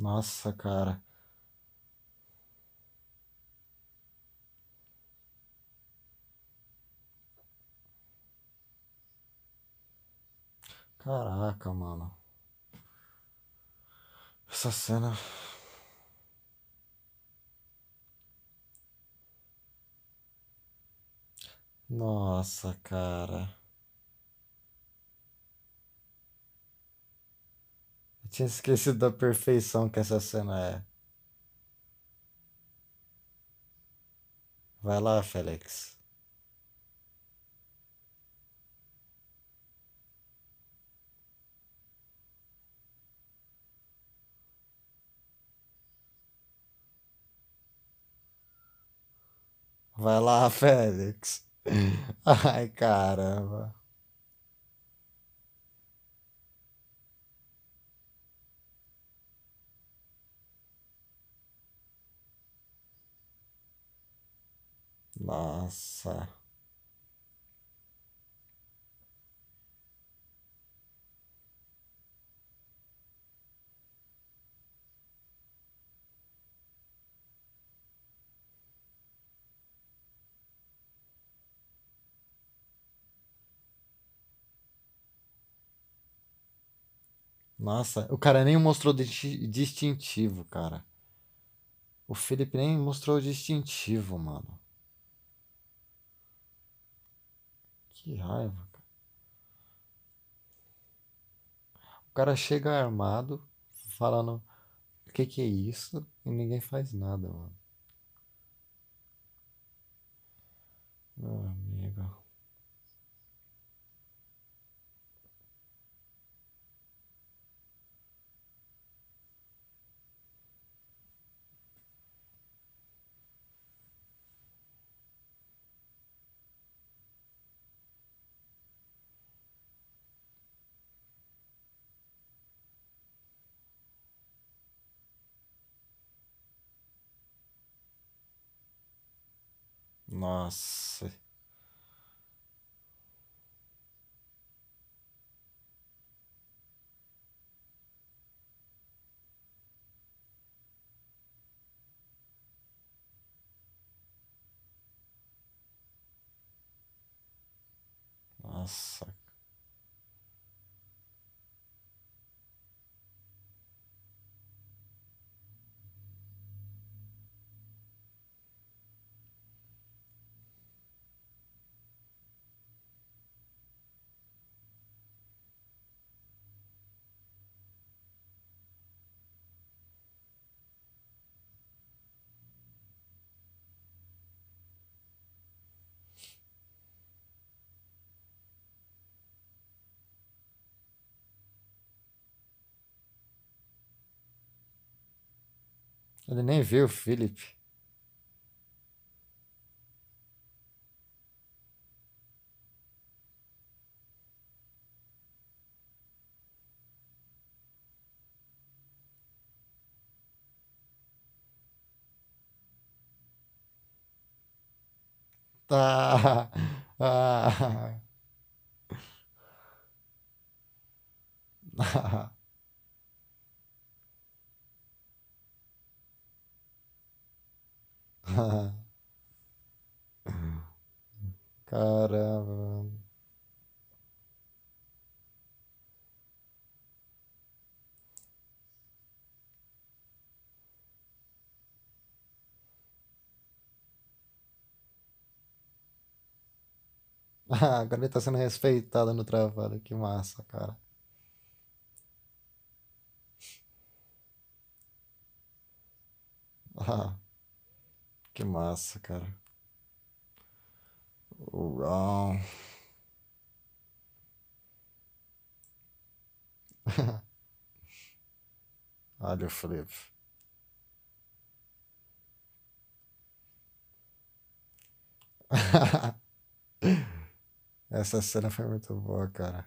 Nossa, cara. Caraca, mano. Essa cena. Nossa, cara. Eu tinha esquecido da perfeição que essa cena é. Vai lá, Félix. Vai lá, *laughs* Félix. Ai, caramba. Nossa. Nossa, o cara nem mostrou disti- distintivo, cara. O Felipe nem mostrou distintivo, mano. Que raiva, cara. O cara chega armado, falando o que que é isso, e ninguém faz nada, mano. Meu amigo. Nossa. Nossa. Ele nem viu Felipe. Tá. *laughs* Ah. *laughs* *laughs* Caramba. Ah, agora ele tá sendo respeitado no trabalho. Que massa, cara. *laughs* Ah, que massa, cara. Uau. Olha o *laughs* Flip. *laughs* Essa cena foi muito boa, cara.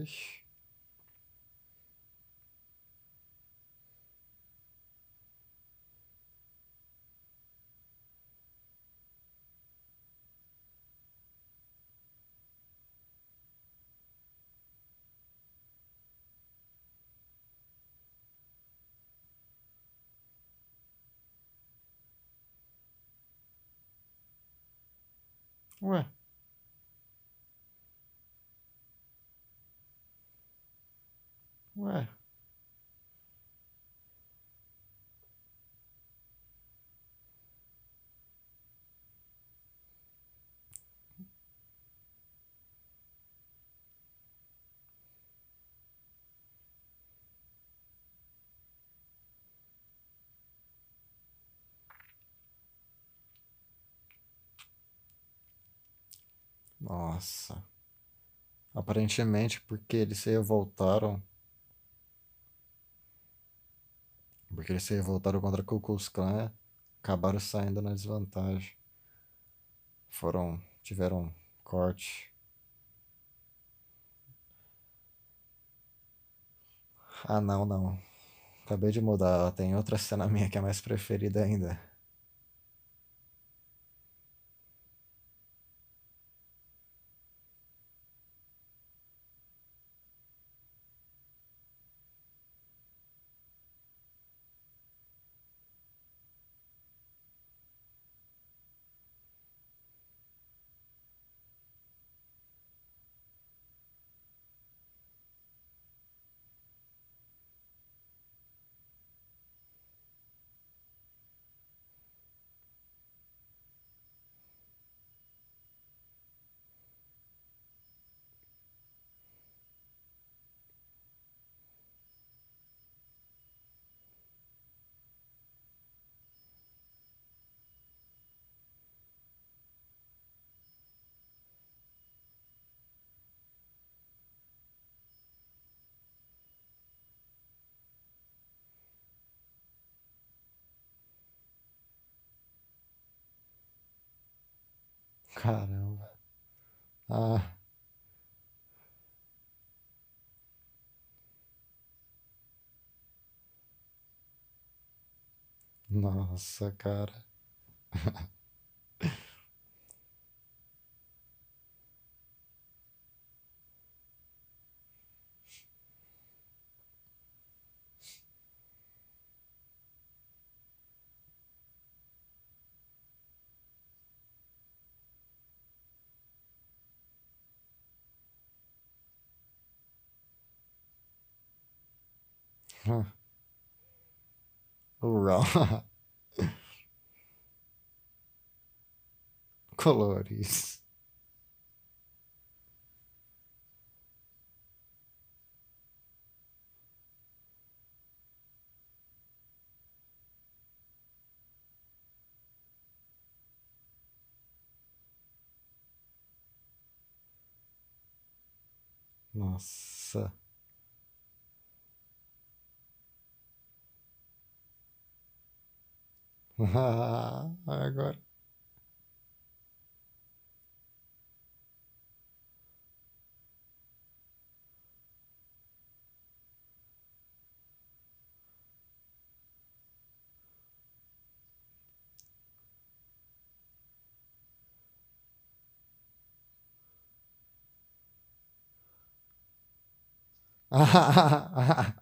Vixe. Ué. Ué. Nossa. Aparentemente, porque eles se revoltaram. Porque eles se revoltaram contra Ku Klux Klan, acabaram saindo na desvantagem. Foram, tiveram corte. Ah, não, não. Acabei de mudar. Tem outra cena minha que é mais preferida ainda. Caramba. Ah, nossa, cara. *laughs* O Ron. *laughs* Colores. Nossa. *laughs* Agora. Ai,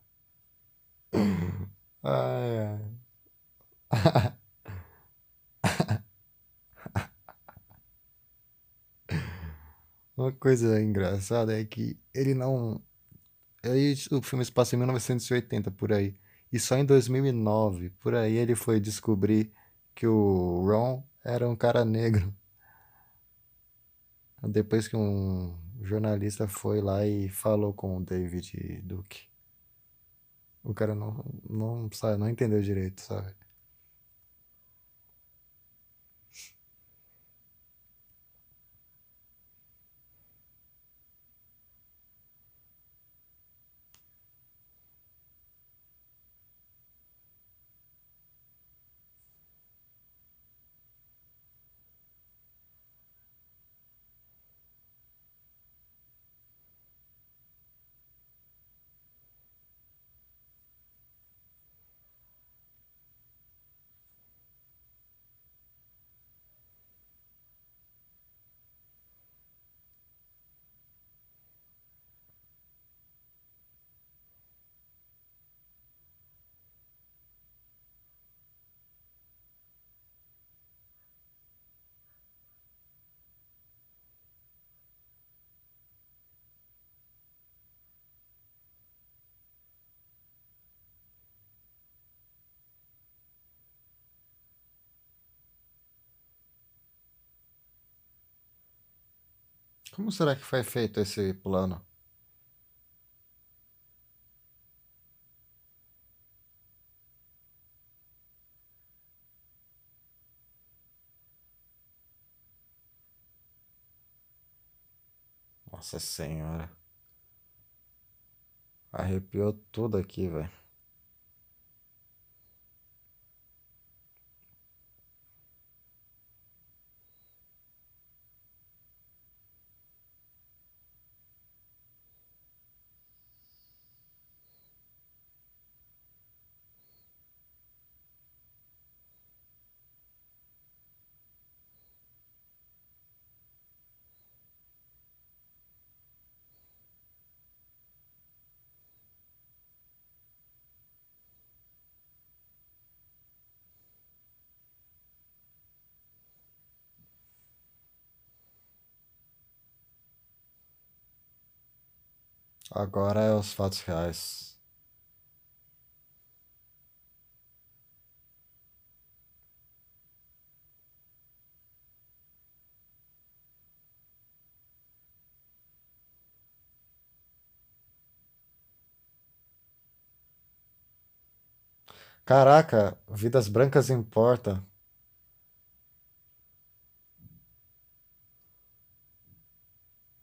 *laughs* ai. *laughs* Uma coisa engraçada é que ele não. Aí o filme se passa em 1980 por aí. E só em 2009, por aí, ele foi descobrir que o Ron era um cara negro. Depois que um jornalista foi lá e falou com o David Duke. O cara não, não, sabe, não entendeu direito, sabe? Como será que foi feito esse plano? Nossa Senhora. Arrepiou tudo aqui, velho. Agora é os fatos reais. Caraca, vidas brancas importam.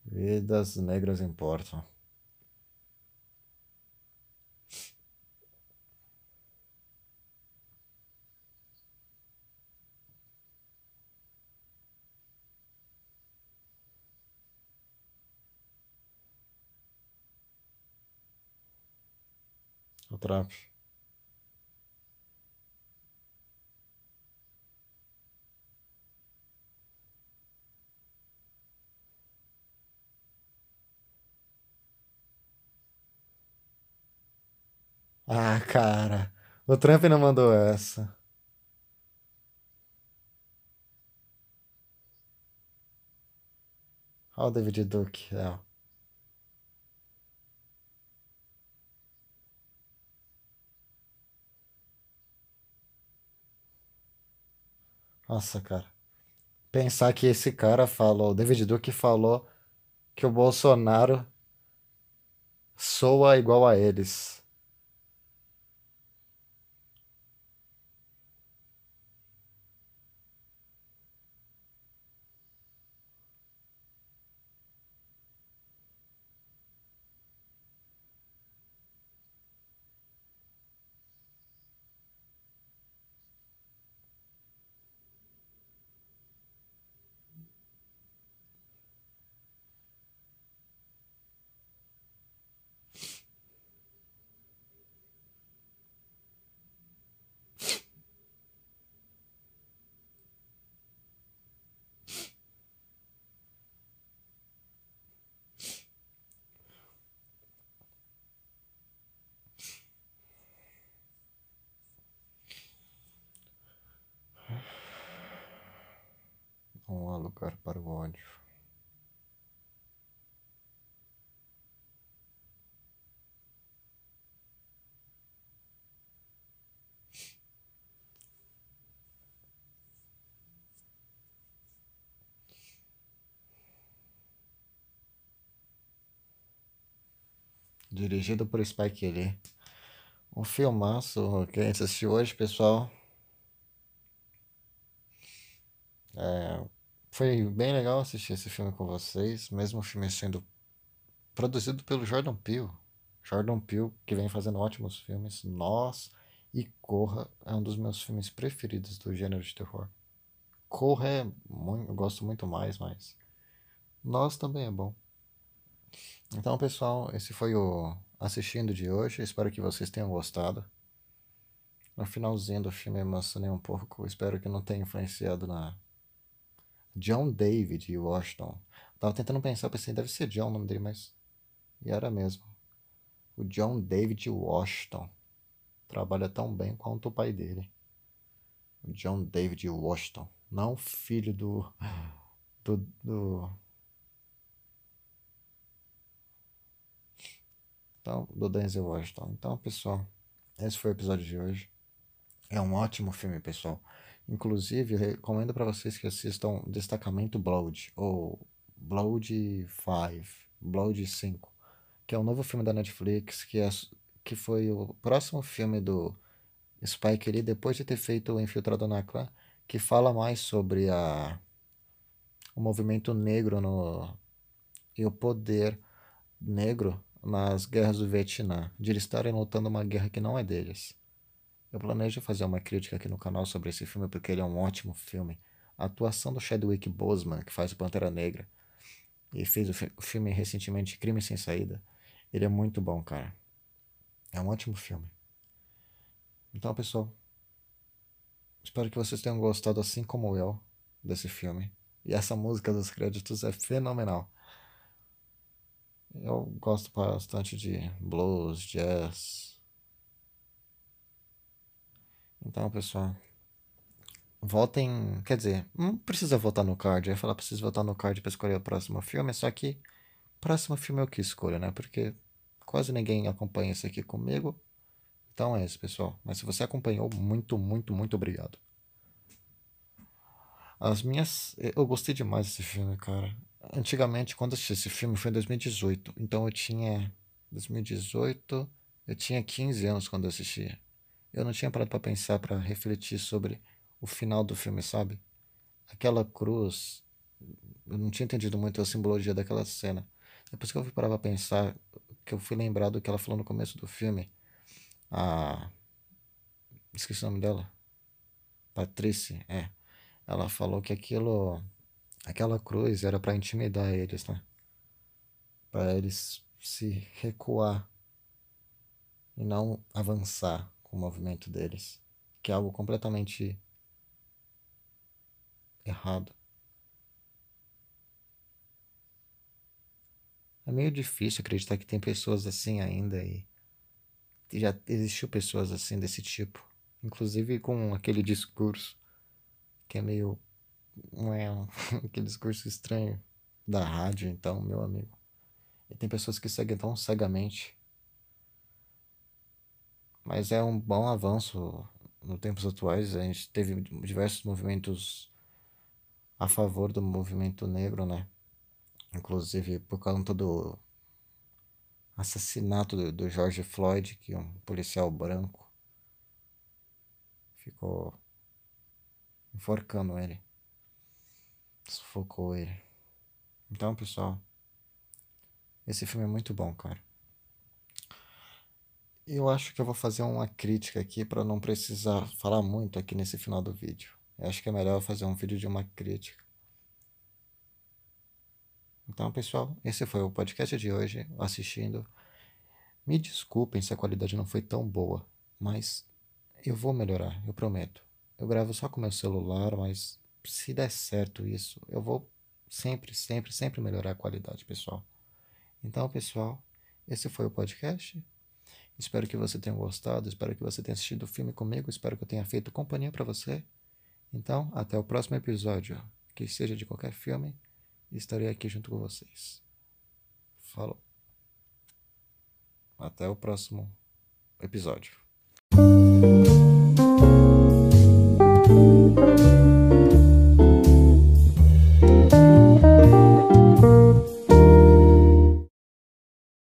Vidas negras importam. Trump. Ah, cara. O Trump não mandou essa. Olha o David Duke. É. Nossa, cara. Pensar que esse cara falou, o David Duke falou que o Bolsonaro soa igual a eles. Não há lugar para o ódio. Dirigido por Spike Lee. Um filmaço que a gente assistiu hoje, pessoal. É, foi bem legal assistir esse filme com vocês, mesmo o filme sendo produzido pelo Jordan Peele. Jordan Peele, que vem fazendo ótimos filmes. Nós e Corra é um dos meus filmes preferidos do gênero de terror. Corra é muito, eu gosto muito mais, mas Nós também é bom. Então, pessoal, esse foi o assistindo de hoje. Espero que vocês tenham gostado. No finalzinho do filme emocionei um pouco. Espero que não tenha influenciado na John David Washington. Eu tava tentando pensar, pensei, deve ser John o nome dele, mas. E era mesmo. O John David Washington. Trabalha tão bem quanto o pai dele. O John David Washington. Não filho do. do. do então, do Denzel Washington. Então, pessoal, esse foi o episódio de hoje. É um ótimo filme, pessoal. Inclusive, recomendo para vocês que assistam Destacamento Blood, ou Blood 5, Blood 5, que é um novo filme da Netflix, que, é, que foi o próximo filme do Spike Lee, depois de ter feito o Infiltrado na Clã, que fala mais sobre a, o movimento negro no, e o poder negro nas guerras do Vietnã, de eles estarem lutando uma guerra que não é deles. Eu planejo fazer uma crítica aqui no canal sobre esse filme porque ele é um ótimo filme. A atuação do Chadwick Boseman, que faz o Pantera Negra, e fez o, o filme recentemente Crime Sem Saída, ele é muito bom, cara. É um ótimo filme. Então, pessoal, espero que vocês tenham gostado assim como eu desse filme. E essa música dos créditos é fenomenal. Eu gosto bastante de blues, jazz, então, pessoal, votem. Quer dizer, não precisa votar no card. Eu ia falar precisa votar no card para escolher o próximo filme, só que próximo filme o que escolho, né? Porque quase ninguém acompanha esse aqui comigo. Então é isso, pessoal. Mas se você acompanhou, muito, muito, muito obrigado. As minhas. Eu gostei demais desse filme, cara. Antigamente, quando assisti esse filme, foi em 2018. Então eu tinha. 2018. Eu tinha 15 anos quando eu assisti eu não tinha parado para pensar, para refletir sobre o final do filme, sabe? Aquela cruz, eu não tinha entendido muito a simbologia daquela cena. Depois que eu fui parar pra pensar, que eu fui lembrado do que ela falou no começo do filme, a. Esqueci o nome dela. Patrice, é. Ela falou que aquilo. Aquela cruz era para intimidar eles, né? Para eles se recuar e não avançar o movimento deles, que é algo completamente errado. É meio difícil acreditar que tem pessoas assim ainda e já existiu pessoas assim desse tipo, inclusive com aquele discurso que é meio *laughs* aquele discurso estranho da rádio, então, meu amigo. E tem pessoas que seguem tão cegamente mas é um bom avanço nos tempos atuais, a gente teve diversos movimentos a favor do movimento negro, né? Inclusive por conta do assassinato do, do George Floyd, que é um policial branco ficou enforcando ele, sufocou ele. Então, pessoal, esse filme é muito bom, cara. Eu acho que eu vou fazer uma crítica aqui para não precisar falar muito aqui nesse final do vídeo. Eu acho que é melhor fazer um vídeo de uma crítica. Então, pessoal, esse foi o podcast de hoje, assistindo. Me desculpem se a qualidade não foi tão boa, mas eu vou melhorar, eu prometo. Eu gravo só com meu celular, mas se der certo isso, eu vou sempre, sempre, sempre melhorar a qualidade, pessoal. Então, pessoal, esse foi o podcast. Espero que você tenha gostado, espero que você tenha assistido o filme comigo, espero que eu tenha feito companhia para você. Então, até o próximo episódio, que seja de qualquer filme, estarei aqui junto com vocês. Falou. Até o próximo episódio.